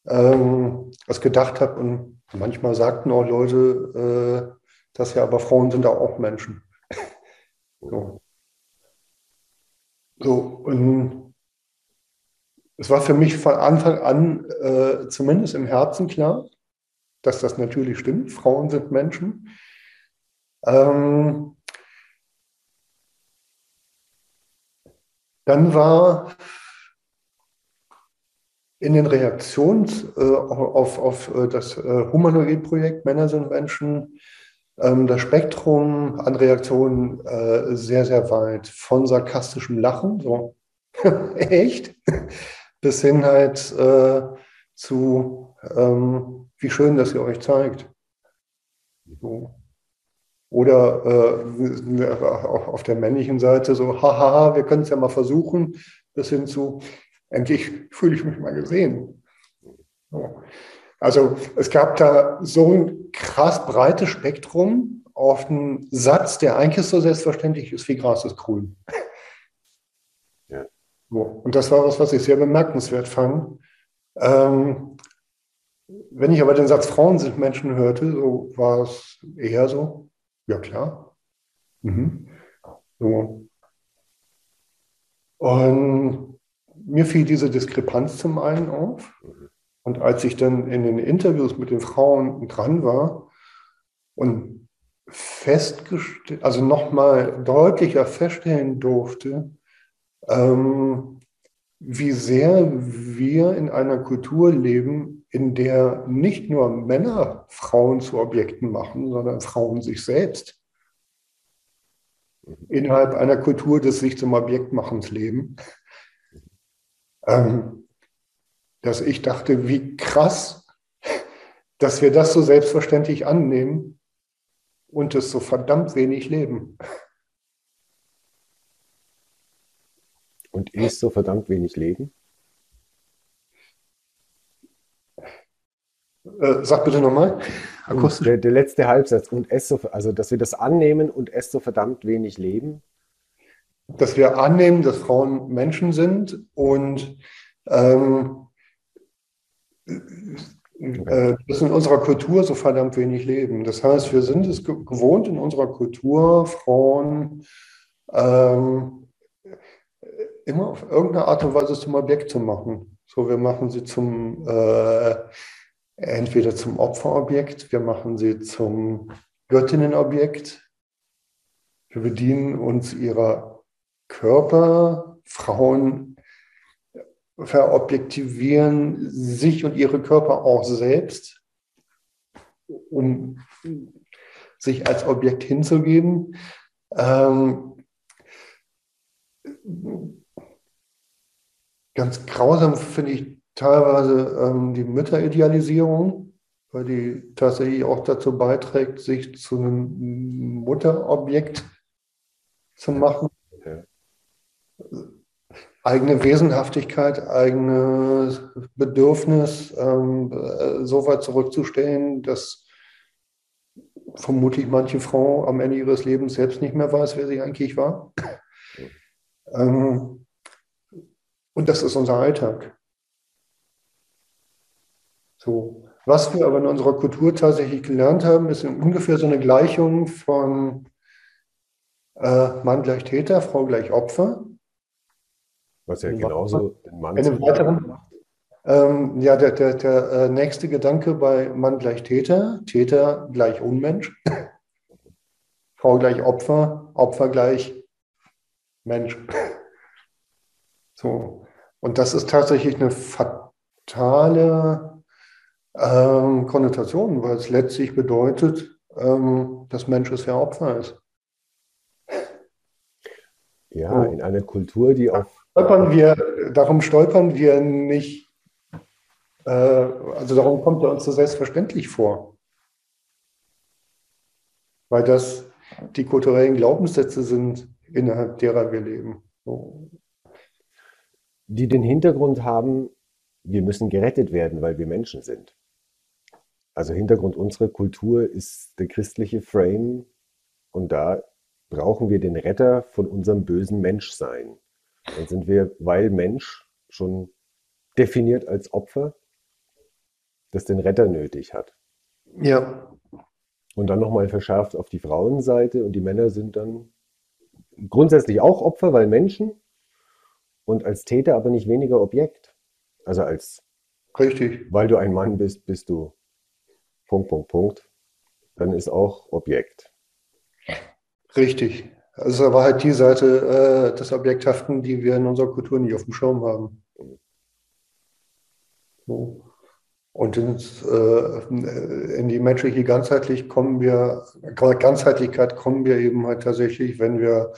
ähm, das gedacht habe und manchmal sagten auch Leute, äh, dass ja, aber Frauen sind auch Menschen. so. so, und es war für mich von Anfang an äh, zumindest im Herzen klar, dass das natürlich stimmt. Frauen sind Menschen. Ähm, Dann war in den Reaktionen äh, auf, auf äh, das äh, Humanoid-Projekt Männer sind Menschen ähm, das Spektrum an Reaktionen äh, sehr, sehr weit. Von sarkastischem Lachen, so echt, bis hin halt äh, zu, ähm, wie schön, dass ihr euch zeigt. So. Oder äh, auf der männlichen Seite so, haha, wir können es ja mal versuchen, bis hin zu, endlich fühle ich mich mal gesehen. So. Also es gab da so ein krass breites Spektrum auf einen Satz, der eigentlich so selbstverständlich ist wie Gras ist grün. So. Und das war was, was ich sehr bemerkenswert fand. Ähm, wenn ich aber den Satz Frauen sind Menschen hörte, so war es eher so, ja klar. Mhm. So. Und mir fiel diese Diskrepanz zum einen auf. Und als ich dann in den Interviews mit den Frauen dran war und festgestellt, also nochmal deutlicher feststellen durfte, ähm, wie sehr wir in einer Kultur leben, in der nicht nur Männer Frauen zu Objekten machen, sondern Frauen sich selbst. Innerhalb einer Kultur des sich zum Objektmachens leben. Ähm, dass ich dachte, wie krass, dass wir das so selbstverständlich annehmen und es so verdammt wenig leben. Und ist so verdammt wenig leben? Äh, sag bitte nochmal. Der, der, letzte Halbsatz. Und es so, also, dass wir das annehmen und es so verdammt wenig leben? Dass wir annehmen, dass Frauen Menschen sind und ähm, äh, das in unserer Kultur so verdammt wenig leben. Das heißt, wir sind es gewohnt, in unserer Kultur Frauen ähm, immer auf irgendeine Art und Weise zum Objekt zu machen. So, wir machen sie zum äh, entweder zum Opferobjekt, wir machen sie zum Göttinnenobjekt, wir bedienen uns ihrer Körper, Frauen verobjektivieren sich und ihre Körper auch selbst, um sich als Objekt hinzugeben. Ähm, ganz grausam finde ich teilweise ähm, die Mütteridealisierung, weil die tatsächlich auch dazu beiträgt, sich zu einem Mutterobjekt zu machen. Ja eigene Wesenhaftigkeit, eigenes Bedürfnis ähm, äh, so weit zurückzustellen, dass vermutlich manche Frau am Ende ihres Lebens selbst nicht mehr weiß, wer sie eigentlich war. Ähm, und das ist unser Alltag. So. Was wir aber in unserer Kultur tatsächlich gelernt haben, ist ungefähr so eine Gleichung von äh, Mann gleich Täter, Frau gleich Opfer. Was ja genauso den Mann Eine weiteren, ähm, ja, der, der, der äh, nächste Gedanke bei Mann gleich Täter, Täter gleich Unmensch, Frau gleich Opfer, Opfer gleich Mensch. So. Und das ist tatsächlich eine fatale ähm, Konnotation, weil es letztlich bedeutet, ähm, dass Mensch es ja Opfer ist. Ja, in einer Kultur, die auf stolpern wir, darum stolpern wir nicht, äh, also darum kommt er uns so selbstverständlich vor. Weil das die kulturellen Glaubenssätze sind, innerhalb derer wir leben. So. Die den Hintergrund haben, wir müssen gerettet werden, weil wir Menschen sind. Also Hintergrund unserer Kultur ist der christliche Frame und da brauchen wir den Retter von unserem bösen Menschsein. Dann sind wir, weil Mensch, schon definiert als Opfer, das den Retter nötig hat. Ja. Und dann nochmal verschärft auf die Frauenseite und die Männer sind dann grundsätzlich auch Opfer, weil Menschen und als Täter aber nicht weniger Objekt. Also als Richtig. Weil du ein Mann bist, bist du Punkt, Punkt, Punkt. Dann ist auch Objekt. Richtig. Also aber halt die Seite äh, des Objekthaften, die wir in unserer Kultur nicht auf dem Schirm haben. So. Und ins, äh, in die menschliche ganzheitlich kommen wir, Ganzheitlichkeit kommen wir eben halt tatsächlich, wenn wir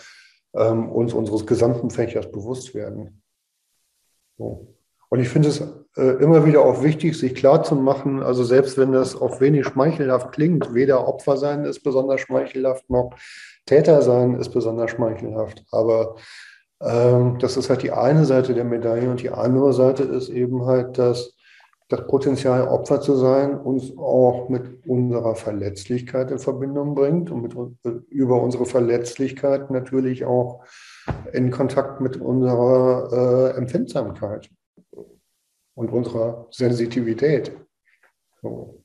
ähm, uns unseres gesamten Fächers bewusst werden. So. Und ich finde es äh, immer wieder auch wichtig, sich klarzumachen, also selbst wenn das auch wenig schmeichelhaft klingt, weder Opfer sein ist besonders schmeichelhaft, noch Täter sein ist besonders schmeichelhaft. Aber ähm, das ist halt die eine Seite der Medaille und die andere Seite ist eben halt, dass das Potenzial, Opfer zu sein, uns auch mit unserer Verletzlichkeit in Verbindung bringt und mit, über unsere Verletzlichkeit natürlich auch in Kontakt mit unserer äh, Empfindsamkeit und unserer Sensitivität. So.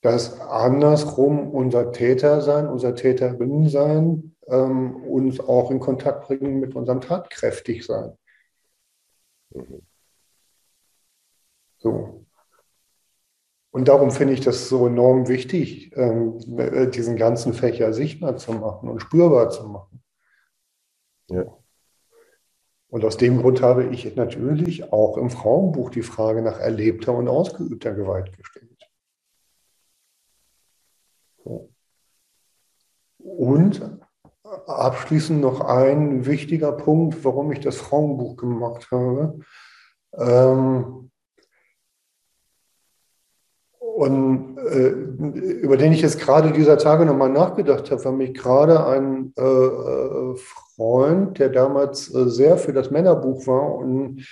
Dass andersrum unser Täter sein, unser Täterin sein, ähm, uns auch in Kontakt bringen mit unserem tatkräftig sein. Mhm. So. Und darum finde ich das so enorm wichtig, ähm, diesen ganzen Fächer sichtbar zu machen und spürbar zu machen. Ja. Und aus dem Grund habe ich natürlich auch im Frauenbuch die Frage nach erlebter und ausgeübter Gewalt gestellt. Und abschließend noch ein wichtiger Punkt, warum ich das Frauenbuch gemacht habe. Ähm, und äh, über den ich jetzt gerade dieser Tage nochmal nachgedacht habe, war mich gerade ein äh, äh, Freund, der damals äh, sehr für das Männerbuch war und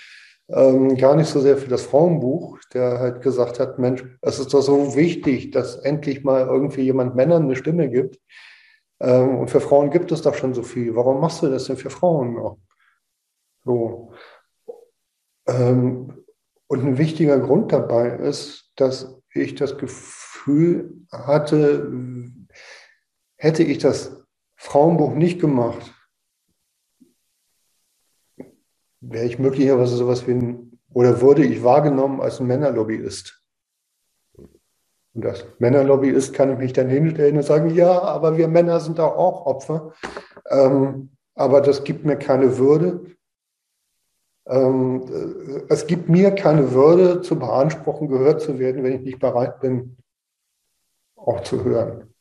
ähm, gar nicht so sehr für das Frauenbuch, der halt gesagt hat, Mensch, es ist doch so wichtig, dass endlich mal irgendwie jemand Männern eine Stimme gibt. Ähm, und für Frauen gibt es doch schon so viel. Warum machst du das denn für Frauen noch? So. Ähm, und ein wichtiger Grund dabei ist, dass ich das Gefühl hatte, hätte ich das Frauenbuch nicht gemacht, wäre ich möglicherweise sowas wie ein, oder wurde ich wahrgenommen als ein Männerlobbyist. Und als Männerlobbyist kann ich mich dann hinstellen und sagen, ja, aber wir Männer sind da auch Opfer. Ähm, aber das gibt mir keine Würde. Ähm, äh, es gibt mir keine Würde zu beanspruchen, gehört zu werden, wenn ich nicht bereit bin, auch zu hören.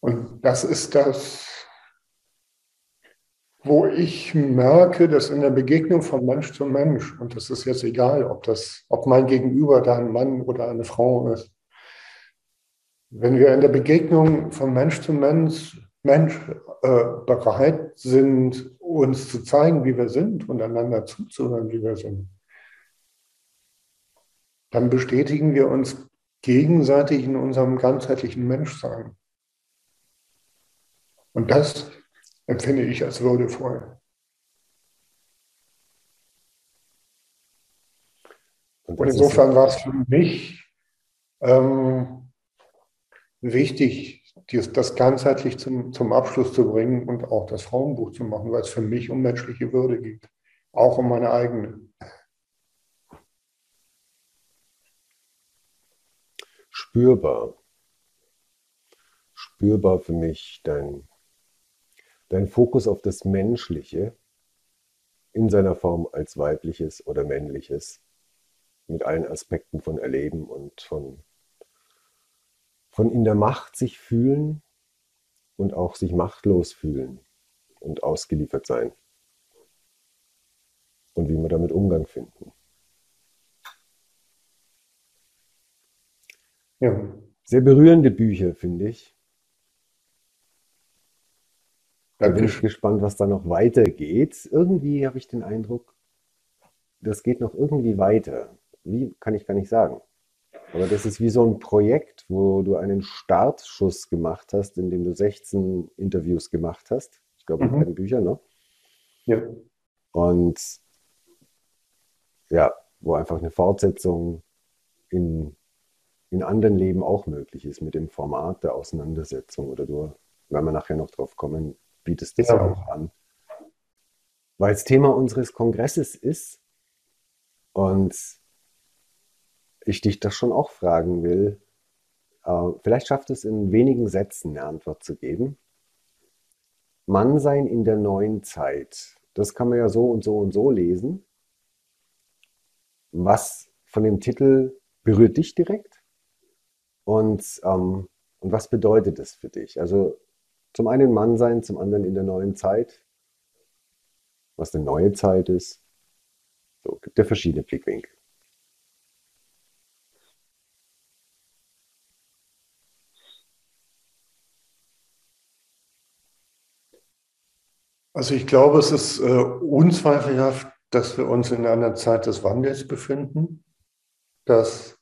Und das ist das, wo ich merke, dass in der Begegnung von Mensch zu Mensch, und das ist jetzt egal, ob, das, ob mein Gegenüber da ein Mann oder eine Frau ist, wenn wir in der Begegnung von Mensch zu Mensch Mensch äh, bereit sind, uns zu zeigen, wie wir sind und einander zuzuhören, wie wir sind, dann bestätigen wir uns gegenseitig in unserem ganzheitlichen Menschsein. Und das empfinde ich als würdevoll. Und insofern war es für mich ähm, wichtig, das ganzheitlich zum, zum Abschluss zu bringen und auch das Frauenbuch zu machen, weil es für mich um menschliche Würde geht, auch um meine eigene. Spürbar. Spürbar für mich dein, dein Fokus auf das Menschliche in seiner Form als weibliches oder männliches, mit allen Aspekten von Erleben und von von in der Macht sich fühlen und auch sich machtlos fühlen und ausgeliefert sein. Und wie wir damit Umgang finden. Ja. Sehr berührende Bücher, finde ich. Da bin ich gespannt, was da noch weitergeht. Irgendwie habe ich den Eindruck, das geht noch irgendwie weiter. Wie kann ich gar nicht sagen. Aber das ist wie so ein Projekt, wo du einen Startschuss gemacht hast, in dem du 16 Interviews gemacht hast. Ich glaube, mhm. beiden Bücher, ne? Ja. Und ja, wo einfach eine Fortsetzung in, in anderen Leben auch möglich ist mit dem Format der Auseinandersetzung. Oder du, wenn wir nachher noch drauf kommen, bietest das ja, ja auch an. Weil es Thema unseres Kongresses ist und ich dich das schon auch fragen will. Äh, vielleicht schafft es in wenigen Sätzen eine Antwort zu geben. Mannsein in der neuen Zeit. Das kann man ja so und so und so lesen. was von dem Titel berührt dich direkt und, ähm, und was bedeutet es für dich? Also zum einen Mann sein, zum anderen in der neuen Zeit, was eine neue Zeit ist. So gibt ja verschiedene Blickwinkel. Also ich glaube, es ist äh, unzweifelhaft, dass wir uns in einer Zeit des Wandels befinden, dass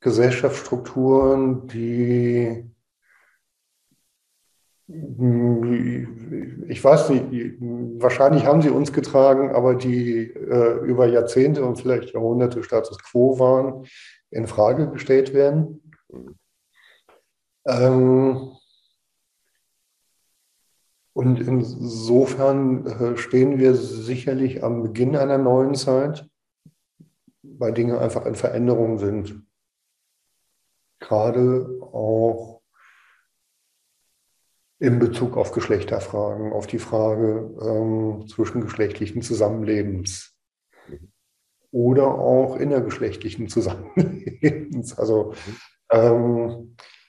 Gesellschaftsstrukturen, die ich weiß nicht, wahrscheinlich haben sie uns getragen, aber die äh, über Jahrzehnte und vielleicht Jahrhunderte Status quo waren, in Frage gestellt werden. Ähm, und insofern äh, stehen wir sicherlich am Beginn einer neuen Zeit, weil Dinge einfach in Veränderung sind. Gerade auch in Bezug auf Geschlechterfragen, auf die Frage ähm, zwischengeschlechtlichen Zusammenlebens oder auch innergeschlechtlichen Zusammenlebens. Also ähm, äh,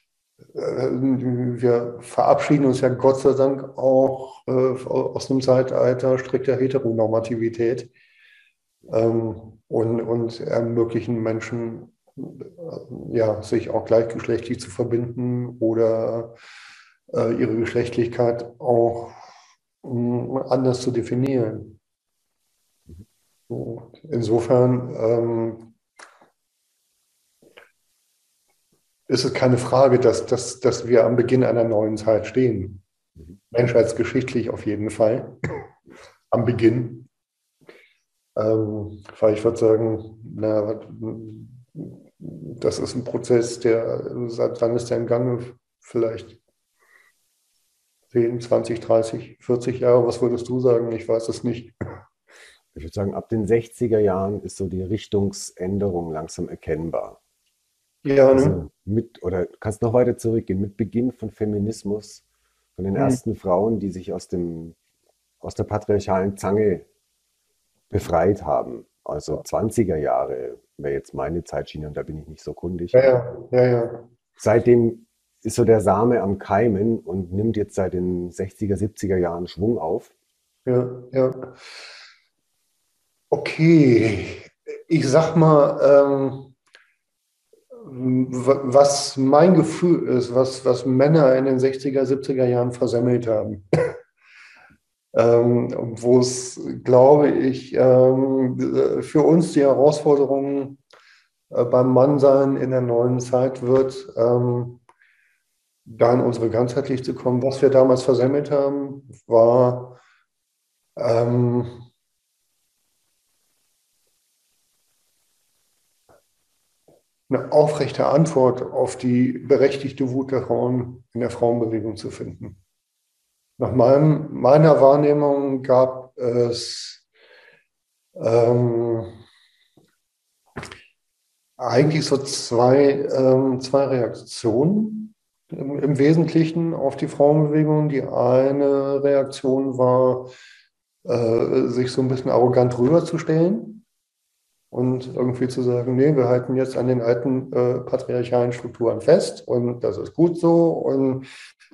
wir verabschieden uns ja Gott sei Dank auch äh, aus einem Zeitalter strikter Heteronormativität ähm, und, und ermöglichen Menschen, äh, ja, sich auch gleichgeschlechtlich zu verbinden oder äh, ihre Geschlechtlichkeit auch mh, anders zu definieren. Insofern ähm, ist es keine Frage, dass, dass, dass wir am Beginn einer neuen Zeit stehen. Menschheitsgeschichtlich auf jeden Fall. am Beginn. Ähm, weil ich würde sagen, na, das ist ein Prozess, der, seit wann ist der im Gange? Vielleicht 10, 20, 30, 40 Jahre. Was würdest du sagen? Ich weiß es nicht. Ich würde sagen, ab den 60er Jahren ist so die Richtungsänderung langsam erkennbar. Ja, ne? Also mit, oder kannst noch weiter zurückgehen, mit Beginn von Feminismus, von den mhm. ersten Frauen, die sich aus, dem, aus der patriarchalen Zange befreit haben. Also 20er Jahre wäre jetzt meine Zeitschiene und da bin ich nicht so kundig. Ja, ja, ja. ja. Seitdem ist so der Same am Keimen und nimmt jetzt seit den 60er, 70er Jahren Schwung auf. Ja, ja. Okay, ich sag mal, ähm was mein Gefühl ist, was, was Männer in den 60er, 70er Jahren versemmelt haben. ähm, Wo es, glaube ich, ähm, für uns die Herausforderung äh, beim Mannsein in der neuen Zeit wird, ähm, da in unsere Ganzheitlich zu kommen. Was wir damals versemmelt haben, war ähm, eine aufrechte Antwort auf die berechtigte Wut der Frauen in der Frauenbewegung zu finden. Nach meinem, meiner Wahrnehmung gab es ähm, eigentlich so zwei, ähm, zwei Reaktionen im, im, Wesentlichen auf die Frauenbewegung. Die eine Reaktion war, äh, sich so ein bisschen arrogant rüberzustellen und irgendwie zu sagen, nee, wir halten jetzt an den alten äh, patriarchalen Strukturen fest und das ist gut so und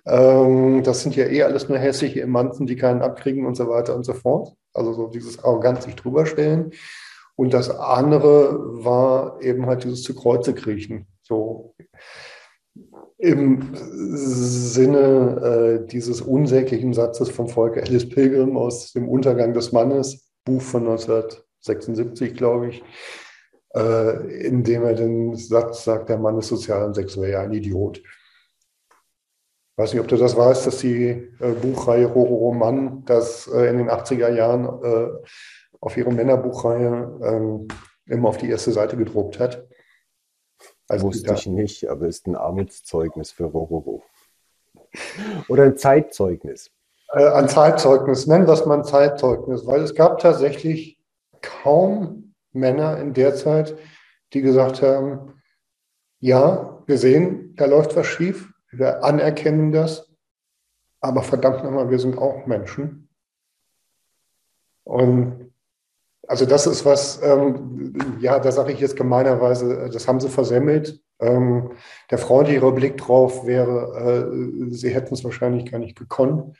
ähm, das sind ja eh alles nur hässliche Emanzen, die keinen abkriegen und so weiter und so fort. Also so dieses arrogant sich drüber stellen. Und das andere war eben halt dieses zu Kreuze kriechen. So im Sinne äh, dieses unsäglichen Satzes von Volker Ellis Pilgrim aus dem Untergang des Mannes, Buch von 1900 76, glaube ich, äh, indem er den Satz sagt, der Mann ist sozial und sexuell ein Idiot. Ich weiß nicht, ob du das weißt, dass die äh, Buchreihe Rororo Mann das äh, in den 80er Jahren äh, auf ihre Männerbuchreihe ähm, immer auf die erste Seite gedruckt hat. Also Wusste ich nicht, aber ist ein Armutszeugnis für Rororo. Oder ein Zeitzeugnis. Äh, ein Zeitzeugnis, nennen wir es mal ein Zeitzeugnis, weil es gab tatsächlich kaum Männer in der Zeit, die gesagt haben, ja, wir sehen, da läuft was schief, wir anerkennen das, aber verdammt nochmal, wir sind auch Menschen. Und also das ist was, ähm, ja, da sage ich jetzt gemeinerweise, das haben sie versemmelt. Ähm, der freundlichere Blick drauf wäre, äh, sie hätten es wahrscheinlich gar nicht gekonnt,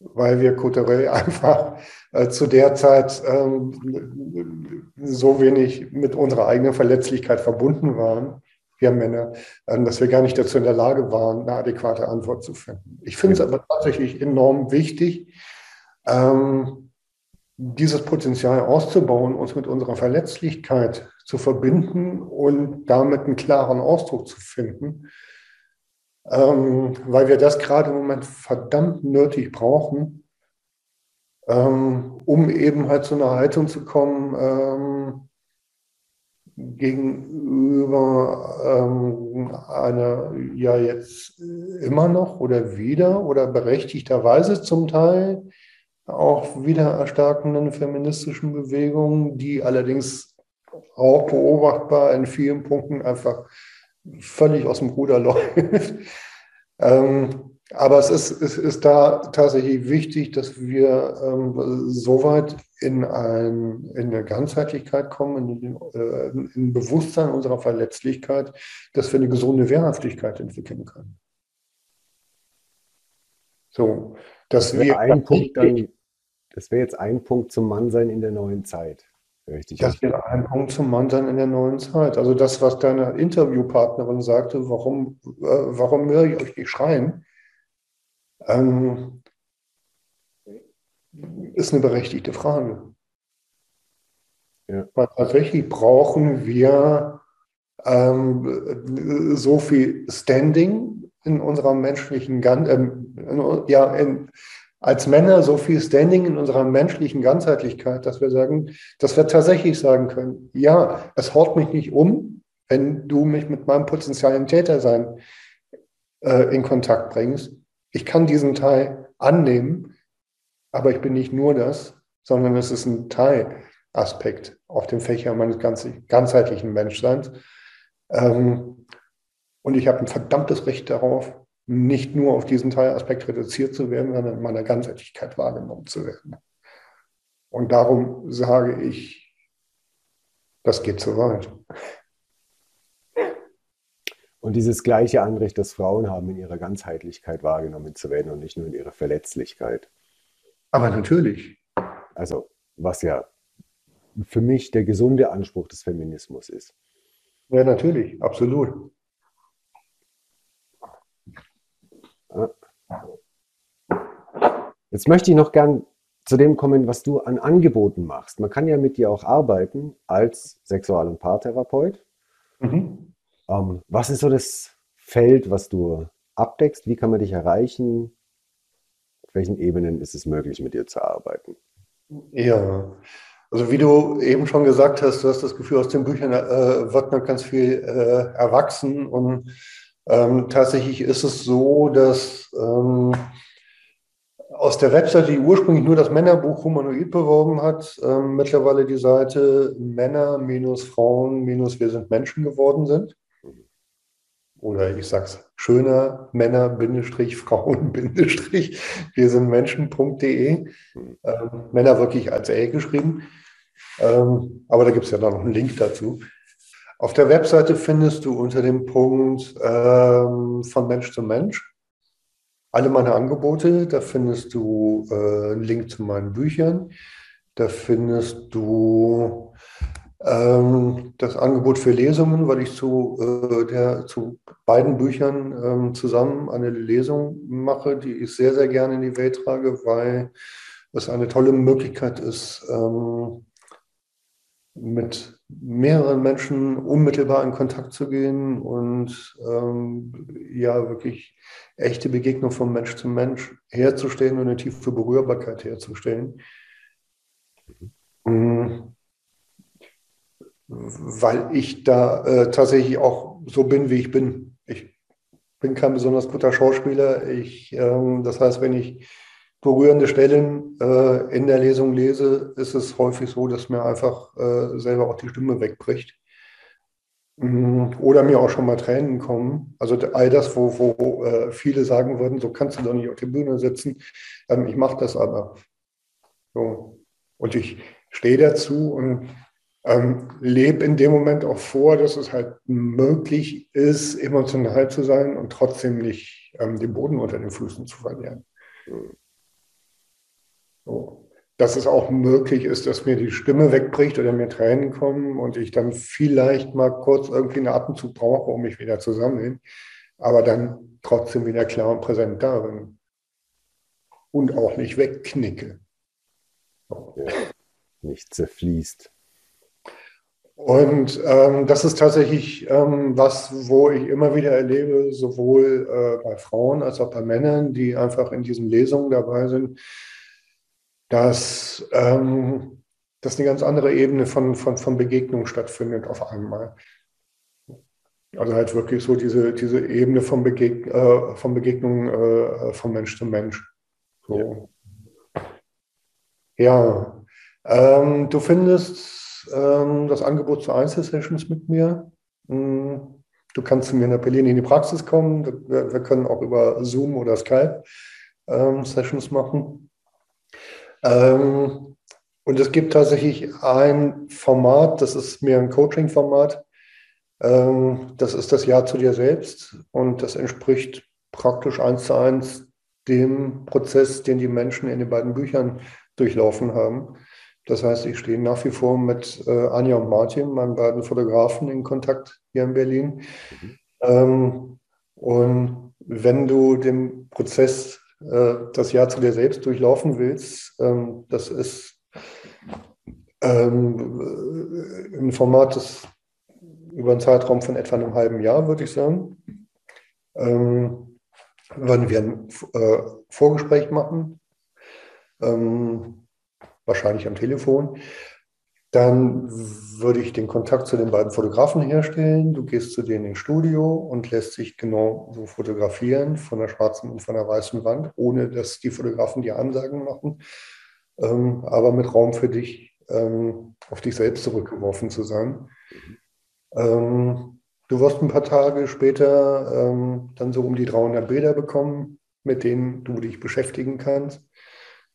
weil wir kulturell einfach äh, zu der Zeit ähm, so wenig mit unserer eigenen Verletzlichkeit verbunden waren, wir Männer, äh, dass wir gar nicht dazu in der Lage waren, eine adäquate Antwort zu finden. Ich finde es aber tatsächlich enorm wichtig, ähm, dieses Potenzial auszubauen, uns mit unserer Verletzlichkeit zu verbinden und damit einen klaren Ausdruck zu finden, ähm, weil wir das gerade im Moment verdammt nötig brauchen, ähm, um eben halt zu einer Haltung zu kommen ähm, gegenüber ähm, einer ja jetzt immer noch oder wieder oder berechtigterweise zum Teil auch wieder erstarkenden feministischen Bewegungen, die allerdings auch beobachtbar in vielen Punkten einfach völlig aus dem Ruder läuft. ähm, aber es ist, es ist da tatsächlich wichtig, dass wir ähm, so weit in, ein, in eine Ganzheitlichkeit kommen, in, äh, in Bewusstsein unserer Verletzlichkeit, dass wir eine gesunde Wehrhaftigkeit entwickeln können. So, dass das wir ein Punkt dann das wäre jetzt ein Punkt zum Mannsein in der neuen Zeit. Richtig. Das wäre ein Punkt zum Mannsein in der neuen Zeit. Also das, was deine Interviewpartnerin sagte, warum, äh, warum höre ich euch nicht schreien, ähm, ist eine berechtigte Frage. Ja. Weil tatsächlich brauchen wir ähm, so viel Standing in unserer menschlichen, äh, ja, in, als Männer so viel Standing in unserer menschlichen Ganzheitlichkeit, dass wir sagen, dass wir tatsächlich sagen können, ja, es haut mich nicht um, wenn du mich mit meinem potenziellen Tätersein äh, in Kontakt bringst. Ich kann diesen Teil annehmen, aber ich bin nicht nur das, sondern es ist ein Teilaspekt auf dem Fächer meines ganzheitlichen Menschseins. Ähm, und ich habe ein verdammtes Recht darauf, nicht nur auf diesen Teilaspekt reduziert zu werden, sondern in meiner Ganzheitlichkeit wahrgenommen zu werden. Und darum sage ich, das geht zu weit. Und dieses gleiche Anrecht, das Frauen haben, in ihrer Ganzheitlichkeit wahrgenommen zu werden und nicht nur in ihrer Verletzlichkeit. Aber natürlich. Also, was ja für mich der gesunde Anspruch des Feminismus ist. Ja, natürlich, absolut. Jetzt möchte ich noch gern zu dem kommen, was du an Angeboten machst. Man kann ja mit dir auch arbeiten als Sexual- und Paartherapeut. Mhm. Ähm, was ist so das Feld, was du abdeckst? Wie kann man dich erreichen? Auf welchen Ebenen ist es möglich, mit dir zu arbeiten? Ja, also wie du eben schon gesagt hast, du hast das Gefühl, aus den Büchern äh, wird noch ganz viel äh, erwachsen und ähm, tatsächlich ist es so, dass ähm, aus der Webseite, die ursprünglich nur das Männerbuch Humanoid beworben hat, ähm, mittlerweile die Seite Männer-Frauen-Wir sind Menschen geworden sind. Oder ich sag's schöner, Männer-Frauen-Wir sind Menschen.de. Ähm, Männer wirklich als L geschrieben. Ähm, aber da gibt es ja dann noch einen Link dazu. Auf der Webseite findest du unter dem Punkt ähm, von Mensch zu Mensch alle meine Angebote. Da findest du äh, einen Link zu meinen Büchern. Da findest du ähm, das Angebot für Lesungen, weil ich zu, äh, der, zu beiden Büchern ähm, zusammen eine Lesung mache, die ich sehr, sehr gerne in die Welt trage, weil es eine tolle Möglichkeit ist, ähm, mit mehreren Menschen unmittelbar in Kontakt zu gehen und ähm, ja, wirklich echte Begegnung von Mensch zu Mensch herzustellen und eine tiefe Berührbarkeit herzustellen. Mhm. Weil ich da äh, tatsächlich auch so bin, wie ich bin. Ich bin kein besonders guter Schauspieler. Ich, ähm, das heißt, wenn ich berührende Stellen äh, in der Lesung lese, ist es häufig so, dass mir einfach äh, selber auch die Stimme wegbricht. Mm, oder mir auch schon mal Tränen kommen. Also all das, wo, wo äh, viele sagen würden, so kannst du doch nicht auf der Bühne sitzen. Ähm, ich mache das aber. So. Und ich stehe dazu und ähm, lebe in dem Moment auch vor, dass es halt möglich ist, emotional zu sein und trotzdem nicht ähm, den Boden unter den Füßen zu verlieren. So. Dass es auch möglich ist, dass mir die Stimme wegbricht oder mir Tränen kommen und ich dann vielleicht mal kurz irgendwie einen Atemzug brauche, um mich wieder zu sammeln, aber dann trotzdem wieder klar und präsent da bin und auch nicht wegknicke. Ja, nicht zerfließt. Und ähm, das ist tatsächlich ähm, was, wo ich immer wieder erlebe, sowohl äh, bei Frauen als auch bei Männern, die einfach in diesen Lesungen dabei sind, dass, ähm, dass eine ganz andere Ebene von, von, von Begegnung stattfindet auf einmal. Also halt wirklich so diese, diese Ebene von, Begeg äh, von Begegnung äh, von Mensch zu Mensch. So. Ja, ähm, du findest ähm, das Angebot zu Einzelsessions mit mir. Hm, du kannst zu mir in der Berlin in die Praxis kommen. Wir, wir können auch über Zoom oder Skype ähm, Sessions machen. Ähm, und es gibt tatsächlich ein Format, das ist mehr ein Coaching-Format. Ähm, das ist das Ja zu dir selbst und das entspricht praktisch eins zu eins dem Prozess, den die Menschen in den beiden Büchern durchlaufen haben. Das heißt, ich stehe nach wie vor mit äh, Anja und Martin, meinen beiden Fotografen, in Kontakt hier in Berlin. Mhm. Ähm, und wenn du den Prozess, äh, das Jahr zu dir selbst durchlaufen willst, ähm, das ist ähm, im Format des, über einen Zeitraum von etwa einem halben Jahr, würde ich sagen. Ähm, würden wir ein äh, Vorgespräch machen. Ähm, wahrscheinlich am Telefon. Dann würde ich den Kontakt zu den beiden Fotografen herstellen. Du gehst zu denen ins Studio und lässt sich genau so fotografieren von der schwarzen und von der weißen Wand, ohne dass die Fotografen dir Ansagen machen, ähm, aber mit Raum für dich, ähm, auf dich selbst zurückgeworfen zu sein. Ähm, du wirst ein paar Tage später ähm, dann so um die 300 Bilder bekommen, mit denen du dich beschäftigen kannst.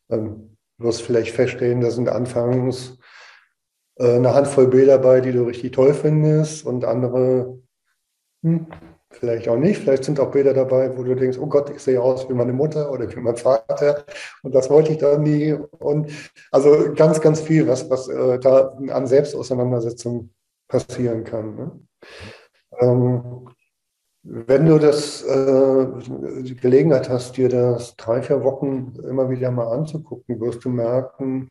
Ähm, Du wirst vielleicht feststellen, da sind anfangs eine Handvoll Bilder dabei, die du richtig toll findest und andere hm, vielleicht auch nicht. Vielleicht sind auch Bilder dabei, wo du denkst, oh Gott, ich sehe aus wie meine Mutter oder wie mein Vater und das wollte ich da nie. Und also ganz, ganz viel, was, was äh, da an Selbstauseinandersetzung passieren kann. Ne? Ähm, wenn du das äh, die Gelegenheit hast, dir das drei, vier Wochen immer wieder mal anzugucken, wirst du merken,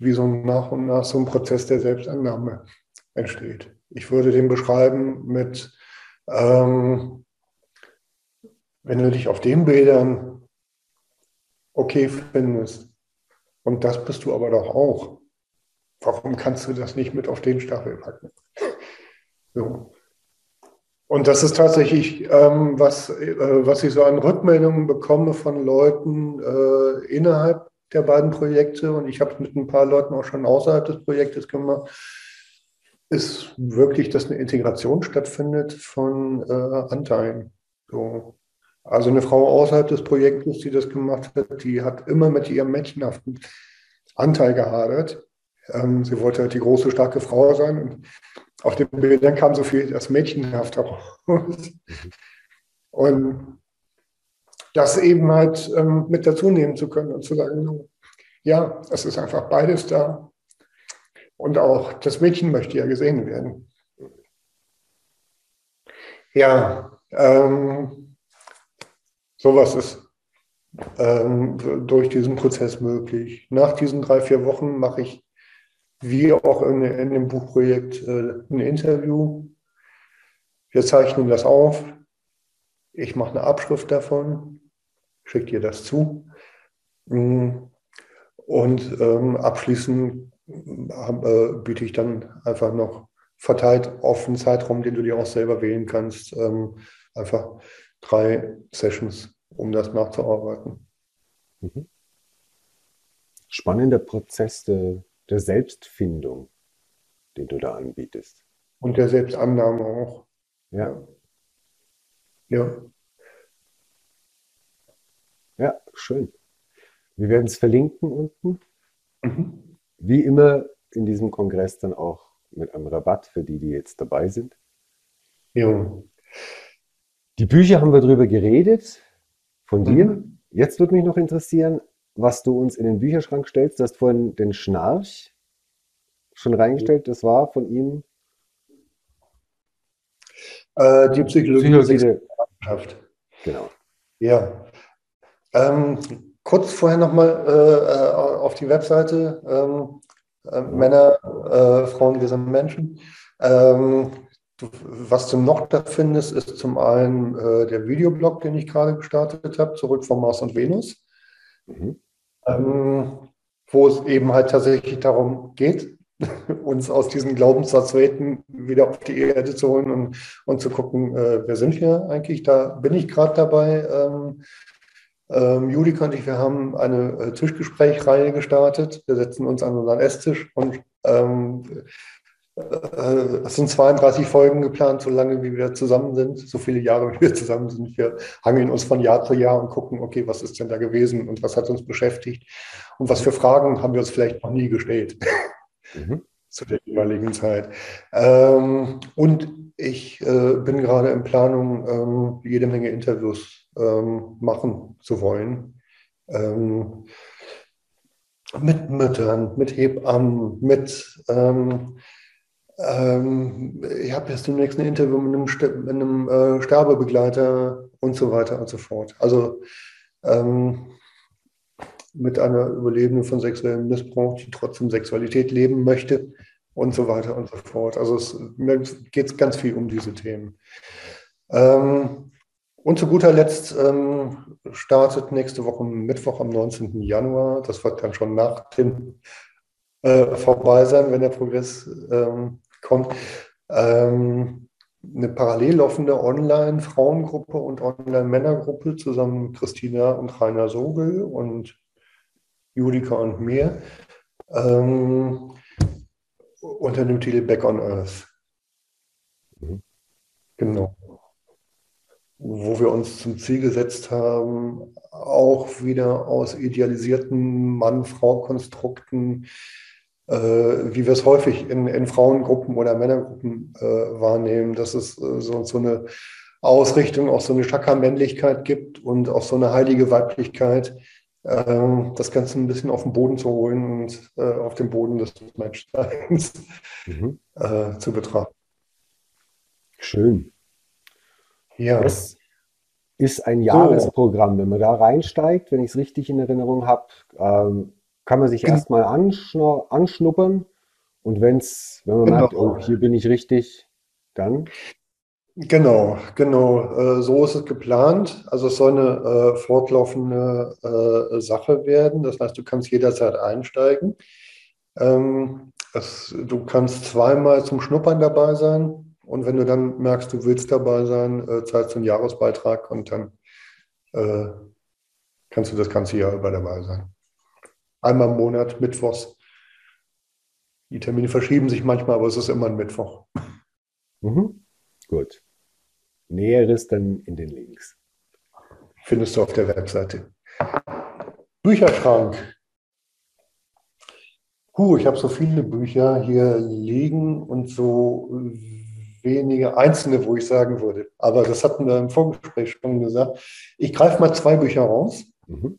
wie so nach und nach so ein Prozess der Selbstannahme entsteht. Ich würde den beschreiben mit, ähm, wenn du dich auf den Bildern okay findest, und das bist du aber doch auch, warum kannst du das nicht mit auf den Stachel packen? So. Und das ist tatsächlich, ähm, was, äh, was ich so an Rückmeldungen bekomme von Leuten äh, innerhalb der beiden Projekte. Und ich habe es mit ein paar Leuten auch schon außerhalb des Projektes gemacht. Ist wirklich, dass eine Integration stattfindet von äh, Anteilen. So. Also eine Frau außerhalb des Projektes, die das gemacht hat, die hat immer mit ihrem mädchenhaften Anteil gehadert. Ähm, sie wollte halt die große, starke Frau sein. Und auf den Bildern kam so viel das Mädchenhaft heraus. Und das eben halt ähm, mit dazu nehmen zu können und zu sagen, ja, es ist einfach beides da. Und auch das Mädchen möchte ja gesehen werden. Ja, ähm, sowas ist ähm, durch diesen Prozess möglich. Nach diesen drei, vier Wochen mache ich wie auch in, in dem Buchprojekt äh, ein Interview. Wir zeichnen das auf. Ich mache eine Abschrift davon, schicke dir das zu. Mm. Und ähm, abschließend äh, biete ich dann einfach noch verteilt auf einen Zeitraum, den du dir auch selber wählen kannst, ähm, einfach drei Sessions, um das nachzuarbeiten. Mhm. Spannender Prozess der der Selbstfindung, den du da anbietest. Und der Selbstannahme auch. Ja. Ja. Ja, schön. Wir werden es verlinken unten. Mhm. wie immer in diesem Kongress dann auch mit einem Rabatt für die, die jetzt dabei sind. Jo. Die Bücher haben wir drüber geredet, von dir. Mhm. Jetzt würde mich noch interessieren, was du uns in den Bücherschrank stellst. Du hast vorhin den Schnarch schon reingestellt. Das war von ihm. Äh, die Psychologie Psychologie der- Sexualwissenschaft. Genau. Ja. Ähm, kurz vorher nochmal äh, auf die Webseite. Ähm, äh, Männer, äh, Frauen, wir sind Menschen. Ähm, du, was du noch da findest, ist zum einen äh, der Videoblog, den ich gerade gestartet habe, zurück vom Mars und Venus, Mhm. ähm, wo es eben halt tatsächlich darum geht, uns aus diesen Glaubenssatzwelten wieder auf die Erde zu holen und, und zu gucken, äh, wer sind wir eigentlich? Da bin ich gerade dabei. Ähm, ähm, Judika und ich, wir haben eine äh, Tischgesprächreihe gestartet. Wir setzen uns an unseren Esstisch und ähm, äh, es sind 32 Folgen geplant, so lange wie wir zusammen sind, so viele Jahre wie wir zusammen sind. Wir hangeln uns von Jahr zu Jahr und gucken, okay, was ist denn da gewesen und was hat uns beschäftigt und was für Fragen haben wir uns vielleicht noch nie gestellt Mhm. zu der jeweiligen Zeit. Ähm, und ich äh, bin gerade in Planung, ähm, jede Menge Interviews ähm, machen zu wollen. Ähm, mit Müttern, mit Hebammen, mit ähm, ähm, ich habe jetzt demnächst ein Interview mit einem, Ste- mit einem äh, Sterbebegleiter und so weiter und so fort. Also ähm, mit einer Überlebenden von sexuellem Missbrauch, die trotzdem Sexualität leben möchte und so weiter und so fort. Also es geht ganz viel um diese Themen. Ähm, und zu guter Letzt ähm, startet nächste Woche Mittwoch am 19. Januar, das wird dann schon nach dem äh, vorbei sein, wenn der Progress ähm, kommt, ähm, eine parallel laufende Online-Frauengruppe und Online-Männergruppe zusammen mit Christina und Rainer Sogel und Judika und mir ähm, unter dem Titel Back on Earth. Mhm. Genau. Wo wir uns zum Ziel gesetzt haben, auch wieder aus idealisierten Mann-Frau-Konstrukten, äh, wie wir es häufig in, in Frauengruppen oder Männergruppen äh, wahrnehmen, dass es äh, so, so eine Ausrichtung, auch so eine Chakra-Männlichkeit gibt und auch so eine heilige Weiblichkeit, ähm, das Ganze ein bisschen auf den Boden zu holen und äh, auf den Boden des Menschseins Mhm. äh, zu betrachten. Schön. Ja, Das ist ein Jahresprogramm. Wenn man da reinsteigt, wenn ich es richtig in Erinnerung habe, ähm, kann man sich erstmal anschnu anschnuppern. Und wenn's, wenn man Genau. merkt, oh, hier bin ich richtig, dann. genau, genau. Äh, so ist es geplant. Also es soll eine äh, fortlaufende äh, Sache werden. Das heißt, du kannst jederzeit einsteigen. Ähm, es, du kannst zweimal zum Schnuppern dabei sein. Und wenn du dann merkst, du willst dabei sein, äh, zahlst du einen Jahresbeitrag und dann äh, kannst du das ganze Jahr über dabei sein. Einmal im Monat, mittwochs. Die Termine verschieben sich manchmal, aber es ist immer ein Mittwoch. Mhm. Gut. Näheres dann in den Links. Findest du auf der Webseite. Bücherschrank. Huh, ich habe so viele Bücher hier liegen und so wenige einzelne, wo ich sagen würde. Aber das hatten wir im Vorgespräch schon gesagt. Ich greife mal zwei Bücher raus. Mhm.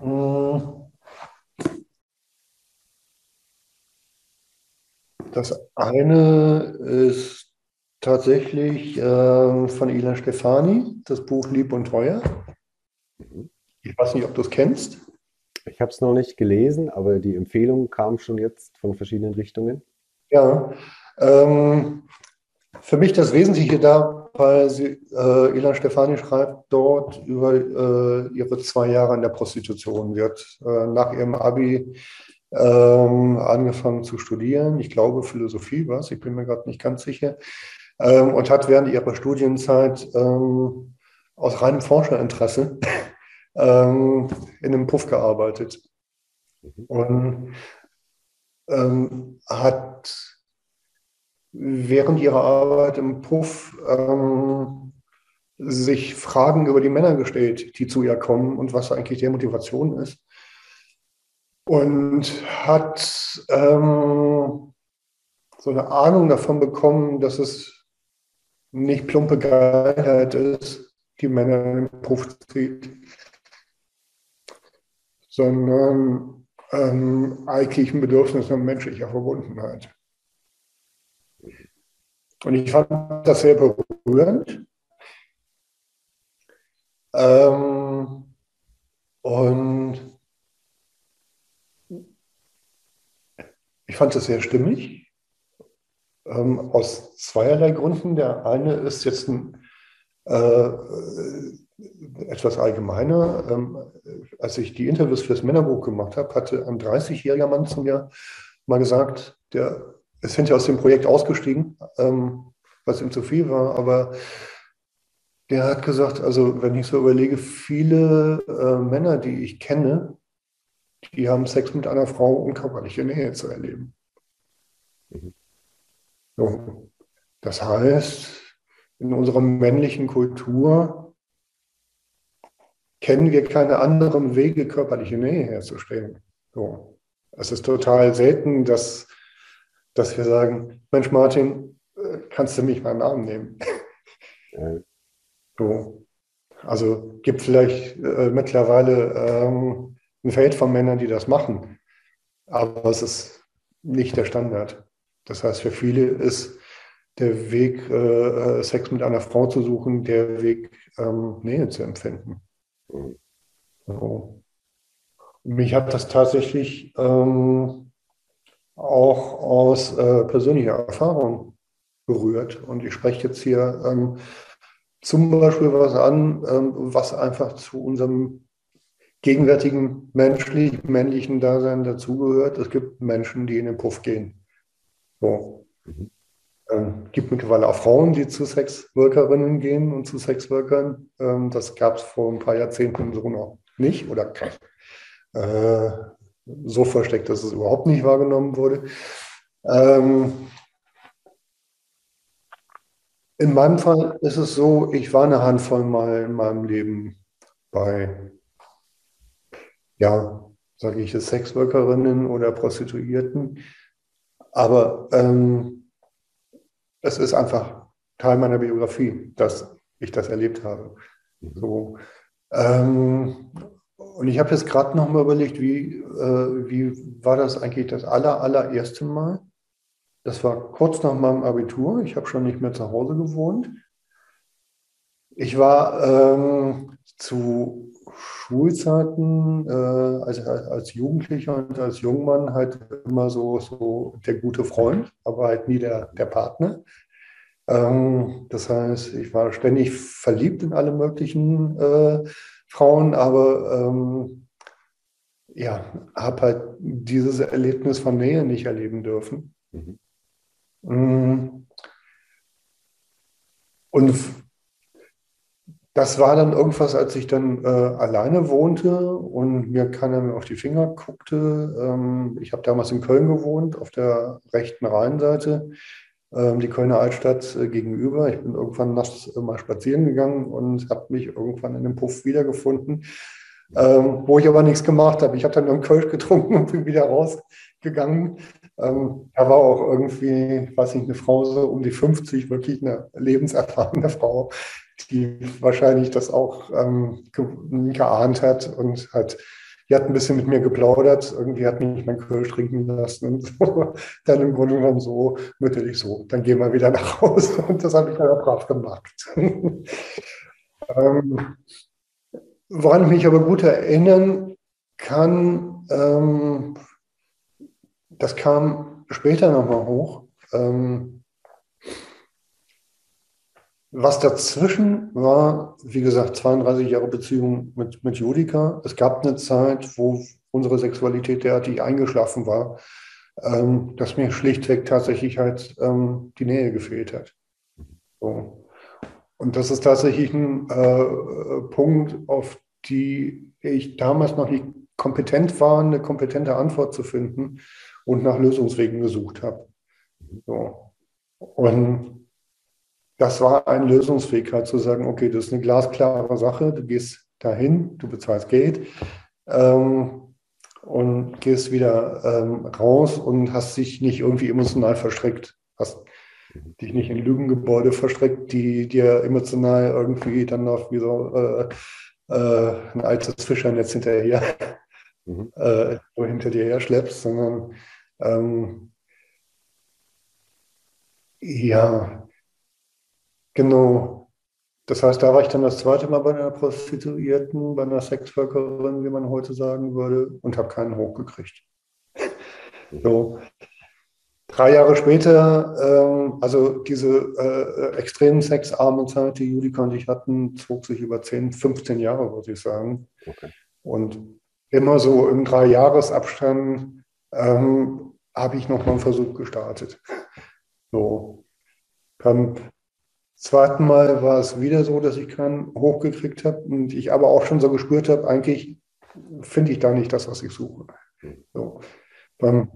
Mm. Das eine ist tatsächlich ähm, von Ilan Stefani, das Buch Lieb und Teuer. Mhm. Ich weiß nicht, ob du es kennst. Ich habe es noch nicht gelesen, aber die Empfehlung kam schon jetzt von verschiedenen Richtungen. Ja, ähm, für mich das Wesentliche da, weil sie, äh, Ilan Stefani schreibt dort über äh, ihre zwei Jahre in der Prostitution. Sie hat äh, nach ihrem Abi ähm, angefangen zu studieren. Ich glaube, Philosophie war es, ich bin mir gerade nicht ganz sicher. Ähm, und hat während ihrer Studienzeit ähm, aus reinem Forscherinteresse ähm, in einem Puff gearbeitet. Und ähm, hat während ihrer Arbeit im Puff ähm, sich Fragen über die Männer gestellt, die zu ihr kommen und was eigentlich deren Motivation ist. und hat ähm, so eine Ahnung davon bekommen, dass es nicht plumpe Geilheit ist, die Männer den Puff zieht, sondern ähm, eigentlich ein Bedürfnis nach menschlicher Verbundenheit. Und ich fand das sehr berührend. Ähm, und ich fand es sehr stimmig. Ähm, aus zweierlei Gründen. Der eine ist jetzt ein, äh, etwas allgemeiner. Ähm, als ich die Interviews fürs Männerbuch gemacht habe, hatte ein 30-jähriger Mann zu mir mal gesagt, der ist hinterher aus dem Projekt ausgestiegen, ähm, was ihm zu viel war, aber der hat gesagt, also wenn ich so überlege, viele äh, Männer, die ich kenne, die haben Sex mit einer Frau, um körperliche Nähe zu erleben. Mhm. So. Das heißt, in unserer männlichen Kultur kennen wir keine anderen Wege, körperliche Nähe herzustellen. So. Es ist total selten, dass dass wir sagen, Mensch Martin, äh, kannst du mich beim Namen nehmen? Ja. So. Also gibt vielleicht äh, mittlerweile ähm, ein Feld von Männern, die das machen, aber es ist nicht der Standard. Das heißt, für viele ist der Weg, äh, äh Sex mit einer Frau zu suchen, der Weg, ähm, Nähe zu empfinden. Mhm. So. Mich hat das tatsächlich ähm, auch aus äh, persönlicher Erfahrung berührt. Und ich spreche jetzt hier ähm, zum Beispiel was an, ähm, was einfach zu unserem gegenwärtigen menschlich-männlichen Dasein dazugehört. Es gibt Menschen, die in den Puff gehen. So. Mhm. Ähm, gibt mittlerweile auch Frauen, die zu Sexworkerinnen gehen und zu Sexworkern. Ähm, das gab es vor ein paar Jahrzehnten so noch nicht oder äh, so versteckt, dass es überhaupt nicht wahrgenommen wurde. Ähm, in meinem Fall ist es so, ich war eine Handvoll Mal in meinem Leben bei, ja, sage ich es, Sexworkerinnen oder Prostituierten. Aber ähm, es ist einfach Teil meiner Biografie, dass ich das erlebt habe. So, ähm, und ich habe jetzt gerade noch mal überlegt, wie, äh, wie war das eigentlich das aller, allererste Mal? Das war kurz nach meinem Abitur. Ich habe schon nicht mehr zu Hause gewohnt. Ich war ähm, zu Schulzeiten äh, als, als Jugendlicher und als Jungmann halt immer so, so der gute Freund, aber halt nie der, der Partner. Ähm, das heißt, ich war ständig verliebt in alle möglichen äh, Frauen, aber ähm, ja, habe halt dieses Erlebnis von Nähe nicht erleben dürfen. Mhm. Mm. Und das war dann irgendwas, als ich dann äh, alleine wohnte und mir keiner mehr auf die Finger guckte. Ähm, ich habe damals in Köln gewohnt, auf der rechten Rheinseite. Ähm, die Kölner Altstadt äh, gegenüber. Ich bin irgendwann nachts mal spazieren gegangen und habe mich irgendwann in dem Puff wiedergefunden, ähm, wo ich aber nichts gemacht habe. Ich habe dann nur einen Kölsch getrunken und bin wieder rausgegangen. Ähm, da war auch irgendwie, weiß ich, eine Frau so um die 50, wirklich eine lebenserfahrene Frau, die wahrscheinlich das auch geahnt hat und hat die hat ein bisschen mit mir geplaudert, irgendwie hat mich mein Kölsch trinken lassen und so. dann im Grunde genommen so mütterlich so, dann gehen wir wieder nach Hause und das habe ich dann auch brav gemacht. ähm, woran ich mich aber gut erinnern kann, ähm, das kam später nochmal hoch. Ähm, was dazwischen war, wie gesagt, 32 Jahre Beziehung mit, mit Judika. Es gab eine Zeit, wo unsere Sexualität derartig eingeschlafen war, ähm, dass mir schlichtweg tatsächlich halt ähm, die Nähe gefehlt hat. So. Und das ist tatsächlich ein äh, Punkt, auf die ich damals noch nicht kompetent war, eine kompetente Antwort zu finden und nach Lösungswegen gesucht habe. So. Und das war eine Lösungsfähigkeit zu sagen, okay, das ist eine glasklare Sache, du gehst dahin, du bezahlst Geld ähm, und gehst wieder ähm, raus und hast dich nicht irgendwie emotional verstrickt. Hast dich nicht in Lügengebäude verstrickt, die dir emotional irgendwie dann noch wie so äh, äh, ein altes Fischernetz hinterher, mhm. äh, hinter dir her schleppst, sondern ähm, ja, genau. Das heißt, da war ich dann das zweite Mal bei einer Prostituierten, bei einer Sexworkerin, wie man heute sagen würde, und habe keinen hochgekriegt. So. Drei Jahre später, ähm, also diese äh, extremen sexarme Zeit, die Judika und ich hatten, zog sich über 10, 15 Jahre, würde ich sagen. Okay. Und immer so im Dreijahresabstand ähm, habe ich nochmal einen Versuch gestartet. So. Beim zweiten Mal war es wieder so, dass ich keinen hochgekriegt habe und ich aber auch schon so gespürt habe, eigentlich finde ich da nicht das, was ich suche. So. Beim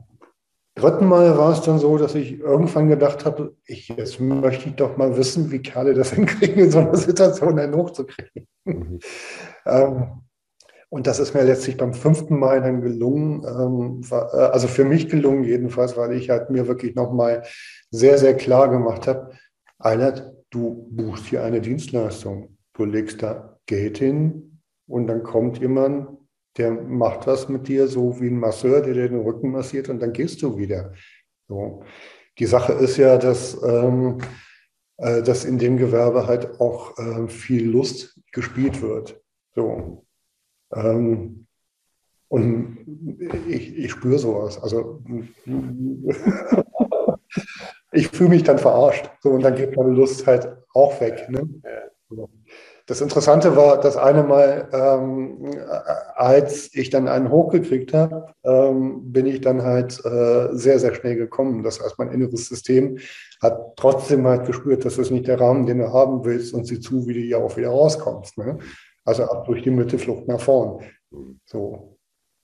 dritten Mal war es dann so, dass ich irgendwann gedacht habe, ich, jetzt möchte ich doch mal wissen, wie Kerle das hinkriegen, in so einer Situation einen hochzukriegen. Mhm. ähm, und das ist mir letztlich beim fünften Mal dann gelungen, ähm, war, äh, also für mich gelungen jedenfalls, weil ich halt mir wirklich nochmal sehr, sehr klar gemacht habe, Eilert, du buchst hier eine Dienstleistung. Du legst da Geld hin und dann kommt jemand, der macht was mit dir, so wie ein Masseur, der dir den Rücken massiert und dann gehst du wieder. So. Die Sache ist ja, dass, ähm, äh, dass in dem Gewerbe halt auch äh, viel Lust gespielt wird. So. Ähm, und ich, ich spüre sowas. Also ich fühle mich dann verarscht. So, und dann geht meine Lust halt auch weg. Ne? Das Interessante war, das eine Mal, ähm, als ich dann einen hochgekriegt habe, ähm, bin ich dann halt äh, sehr, sehr schnell gekommen. Das heißt, mein inneres System hat trotzdem halt gespürt, dass das nicht der Rahmen, den du haben willst und sieh zu, wie du hier auch wieder rauskommst. Ne? Also ab durch die Mitte, Flucht nach vorn. So.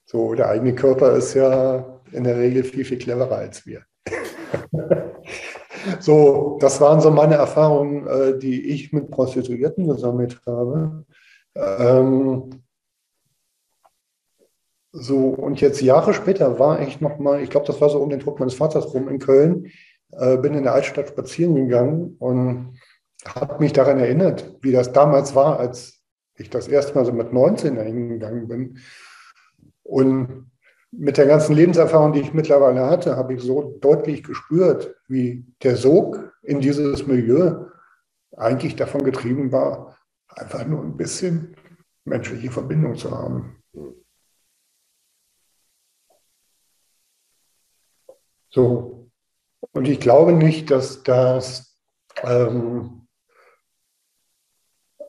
so, der eigene Körper ist ja in der Regel viel, viel cleverer als wir. so, das waren so meine Erfahrungen, äh, die ich mit Prostituierten gesammelt habe. Ähm, so, und jetzt Jahre später war ich nochmal, ich glaube, das war so um den Tod meines Vaters rum in Köln, äh, bin in der Altstadt spazieren gegangen und habe mich daran erinnert, wie das damals war, als ich das erste Mal so mit 19 dahin gegangen bin. Und mit der ganzen Lebenserfahrung, die ich mittlerweile hatte, habe ich so deutlich gespürt, wie der Sog in dieses Milieu eigentlich davon getrieben war, einfach nur ein bisschen menschliche Verbindung zu haben. So. Und ich glaube nicht, dass das ähm,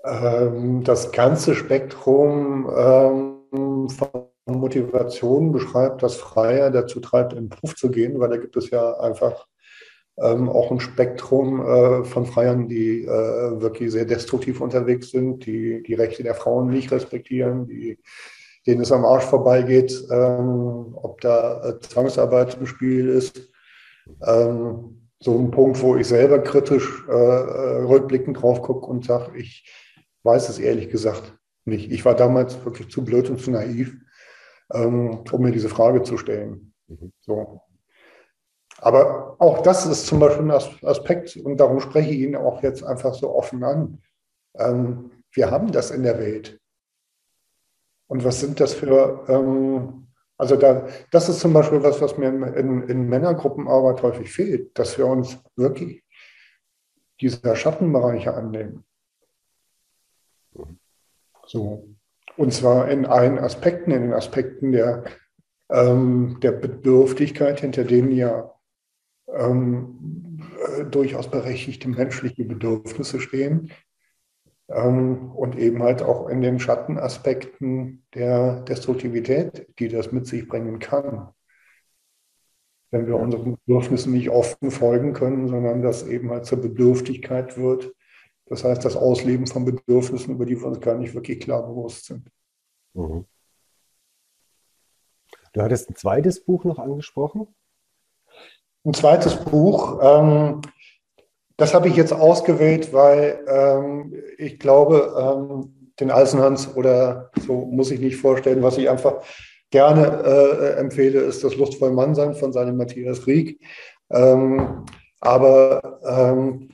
ähm, das ganze Spektrum ähm, von Motivation beschreibt, dass Freier dazu treibt, in den Beruf zu gehen, weil da gibt es ja einfach ähm, auch ein Spektrum äh, von Freiern, die äh, wirklich sehr destruktiv unterwegs sind, die die Rechte der Frauen nicht respektieren, die, denen es am Arsch vorbeigeht, ähm, ob da äh, Zwangsarbeit im Spiel ist. Ähm, so ein Punkt, wo ich selber kritisch äh, äh, rückblickend drauf gucke und sage, ich weiß es ehrlich gesagt nicht. Ich war damals wirklich zu blöd und zu naiv ähm, um mir diese Frage zu stellen. Mhm. So. Aber auch das ist zum Beispiel ein Aspekt, und darum spreche ich ihn auch jetzt einfach so offen an. Ähm, wir haben das in der Welt. Und was sind das für, ähm, also da, das ist zum Beispiel was, was mir in, in, in Männergruppenarbeit häufig fehlt, dass wir uns wirklich dieser Schattenbereiche annehmen. Mhm. So. Und zwar in allen Aspekten, in den Aspekten der, ähm, der Bedürftigkeit, hinter denen ja ähm, äh, durchaus berechtigte menschliche Bedürfnisse stehen. Ähm, und eben halt auch in den Schattenaspekten der Destruktivität, die das mit sich bringen kann. Wenn wir unseren Bedürfnissen nicht offen folgen können, sondern das eben halt zur Bedürftigkeit wird, das heißt, das Ausleben von Bedürfnissen, über die wir uns gar nicht wirklich klar bewusst sind. Mhm. Du hattest ein zweites Buch noch angesprochen? Ein zweites Buch, ähm, das habe ich jetzt ausgewählt, weil ähm, ich glaube, ähm, den Eisenhans oder so muss ich nicht vorstellen, was ich einfach gerne äh, empfehle, ist das Lustvoll Mannsein von seinem Matthias Rieck. Ähm, aber ähm,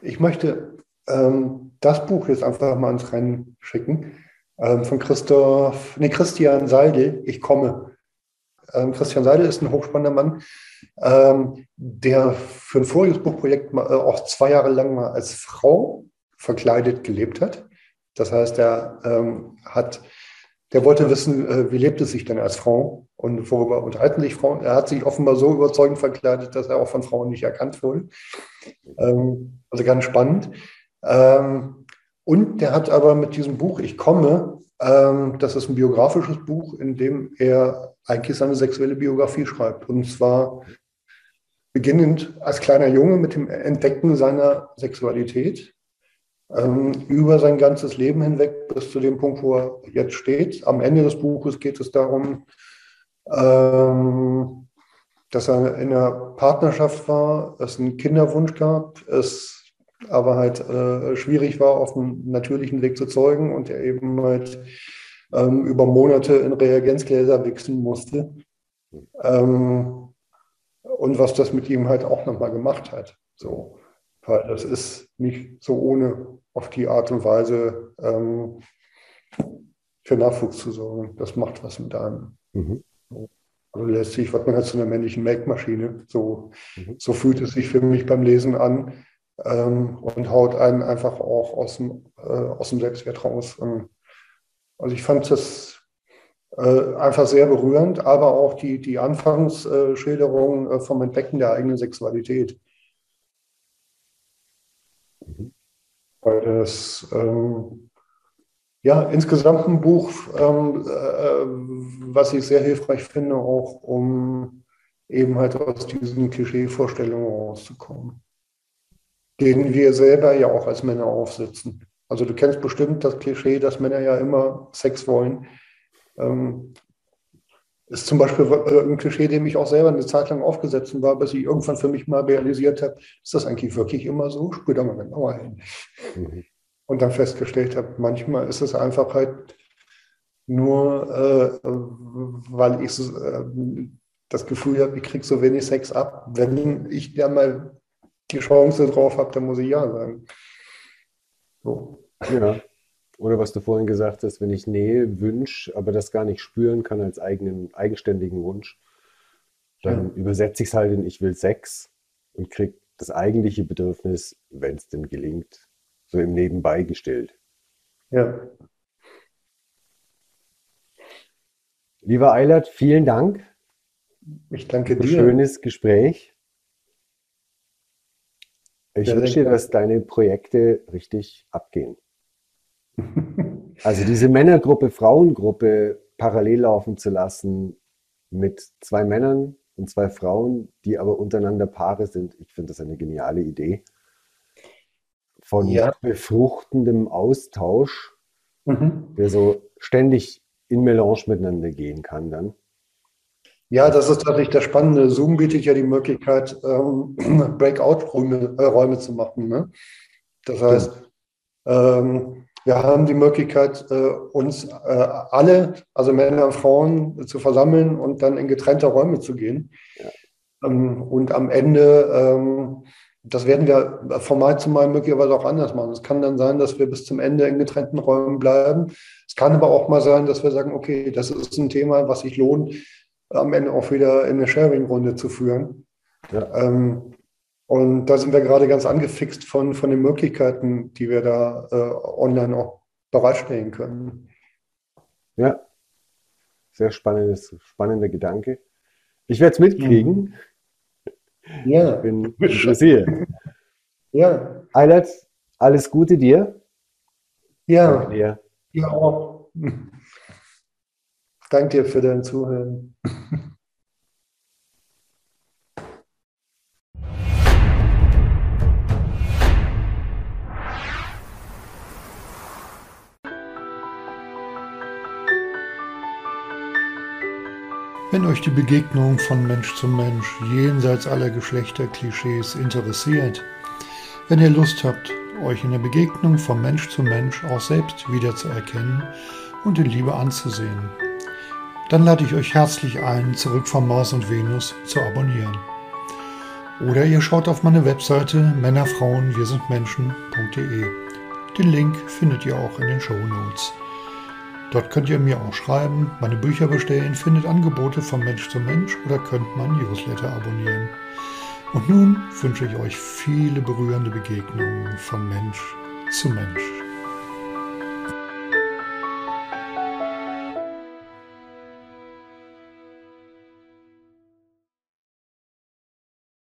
ich möchte ähm, das Buch jetzt einfach mal ins Rennen schicken ähm, von Christoph, nee, Christian Seidel, Ich komme. Ähm, Christian Seidel ist ein hochspannender Mann, ähm, der für ein voriges Buchprojekt mal, äh, auch zwei Jahre lang mal als Frau verkleidet gelebt hat. Das heißt, er ähm, hat, der wollte wissen, äh, wie lebt es sich denn als Frau und worüber unterhalten sich Frauen. Er hat sich offenbar so überzeugend verkleidet, dass er auch von Frauen nicht erkannt wurde. Ähm, also ganz spannend. Ähm, und der hat aber mit diesem Buch Ich komme, ähm, das ist ein biografisches Buch, in dem er eigentlich seine sexuelle Biografie schreibt. Und zwar beginnend als kleiner Junge mit dem Entdecken seiner Sexualität ähm, über sein ganzes Leben hinweg bis zu dem Punkt, wo er jetzt steht. Am Ende des Buches geht es darum, ähm, dass er in einer Partnerschaft war, es einen Kinderwunsch gab, es aber halt äh, schwierig war, auf einem natürlichen Weg zu zeugen und er eben halt ähm, über Monate in Reagenzgläser wechseln musste. Ähm, und was das mit ihm halt auch nochmal gemacht hat. So. Weil das ist nicht so ohne auf die Art und Weise ähm, für Nachwuchs zu sorgen. Das macht was mit einem. Mhm. Also letztlich wird man halt zu einer männlichen Melkmaschine. So, mhm. so fühlt es sich für mich beim Lesen an ähm, und haut einen einfach auch aus dem, äh, aus dem Selbstwert raus. Ähm, also ich fand das äh, einfach sehr berührend, aber auch die, die Anfangsschilderung äh, vom Entdecken der eigenen Sexualität. Mhm. Weil das ähm, ja insgesamt ein Buch, ähm, äh, was ich sehr hilfreich finde, auch um eben halt aus diesen Klischee-Vorstellungen rauszukommen denen wir selber ja auch als Männer aufsitzen. Also du kennst bestimmt das Klischee, dass Männer ja immer Sex wollen. Ähm, ist zum Beispiel äh, ein Klischee, dem ich auch selber eine Zeit lang aufgesetzt war, bis ich irgendwann für mich mal realisiert habe, ist das eigentlich wirklich immer so? Spür da mal genauer hin. Mhm. Und dann festgestellt habe, manchmal ist es einfach halt nur, äh, weil ich äh, das Gefühl habe, ich kriege so wenig Sex ab. Wenn ich ja mal die Chance drauf habe, dann muss ich ja sagen. So. Ja. Oder was du vorhin gesagt hast, wenn ich Nähe wünsche, aber das gar nicht spüren kann als eigenen, eigenständigen Wunsch, dann ja. übersetze ich es halt in Ich will Sex und kriege das eigentliche Bedürfnis, wenn es denn gelingt, so im Nebenbei gestellt. Ja. Lieber Eilert, vielen Dank. Ich danke dir. Schönes Gespräch. Ich ja, wünsche dir, dass deine Projekte richtig abgehen. also diese Männergruppe, Frauengruppe parallel laufen zu lassen mit zwei Männern und zwei Frauen, die aber untereinander Paare sind, ich finde das eine geniale Idee. Von ja. befruchtendem Austausch, mhm. der so ständig in Melange miteinander gehen kann dann. Ja, das ist tatsächlich das Spannende. Zoom bietet ja die Möglichkeit, ähm, Breakout-Räume äh, Räume zu machen. Ne? Das heißt, ähm, wir haben die Möglichkeit, äh, uns äh, alle, also Männer und Frauen, zu versammeln und dann in getrennte Räume zu gehen. Ja. Ähm, und am Ende, ähm, das werden wir von Mal zu Mal möglicherweise auch anders machen. Es kann dann sein, dass wir bis zum Ende in getrennten Räumen bleiben. Es kann aber auch mal sein, dass wir sagen, okay, das ist ein Thema, was sich lohnt, am Ende auch wieder in eine Sharing-Runde zu führen. Ja. Ähm, und da sind wir gerade ganz angefixt von, von den Möglichkeiten, die wir da äh, online auch bereitstellen können. Ja, sehr spannendes, spannender Gedanke. Ich werde es mitkriegen. Ja. Ich bin interessiert. Ja. Eilert, alles Gute dir. Ja. Danke dir. Ja auch. Danke dir für dein Zuhören. Wenn euch die Begegnung von Mensch zu Mensch jenseits aller Geschlechterklischees interessiert, wenn ihr Lust habt, euch in der Begegnung von Mensch zu Mensch auch selbst wiederzuerkennen und in Liebe anzusehen, dann lade ich euch herzlich ein, zurück von Mars und Venus zu abonnieren. Oder ihr schaut auf meine Webseite Männerfrauen wir sind Menschen.de. Den Link findet ihr auch in den Show Notes. Dort könnt ihr mir auch schreiben, meine Bücher bestellen, findet Angebote von Mensch zu Mensch oder könnt mein Newsletter abonnieren. Und nun wünsche ich euch viele berührende Begegnungen von Mensch zu Mensch.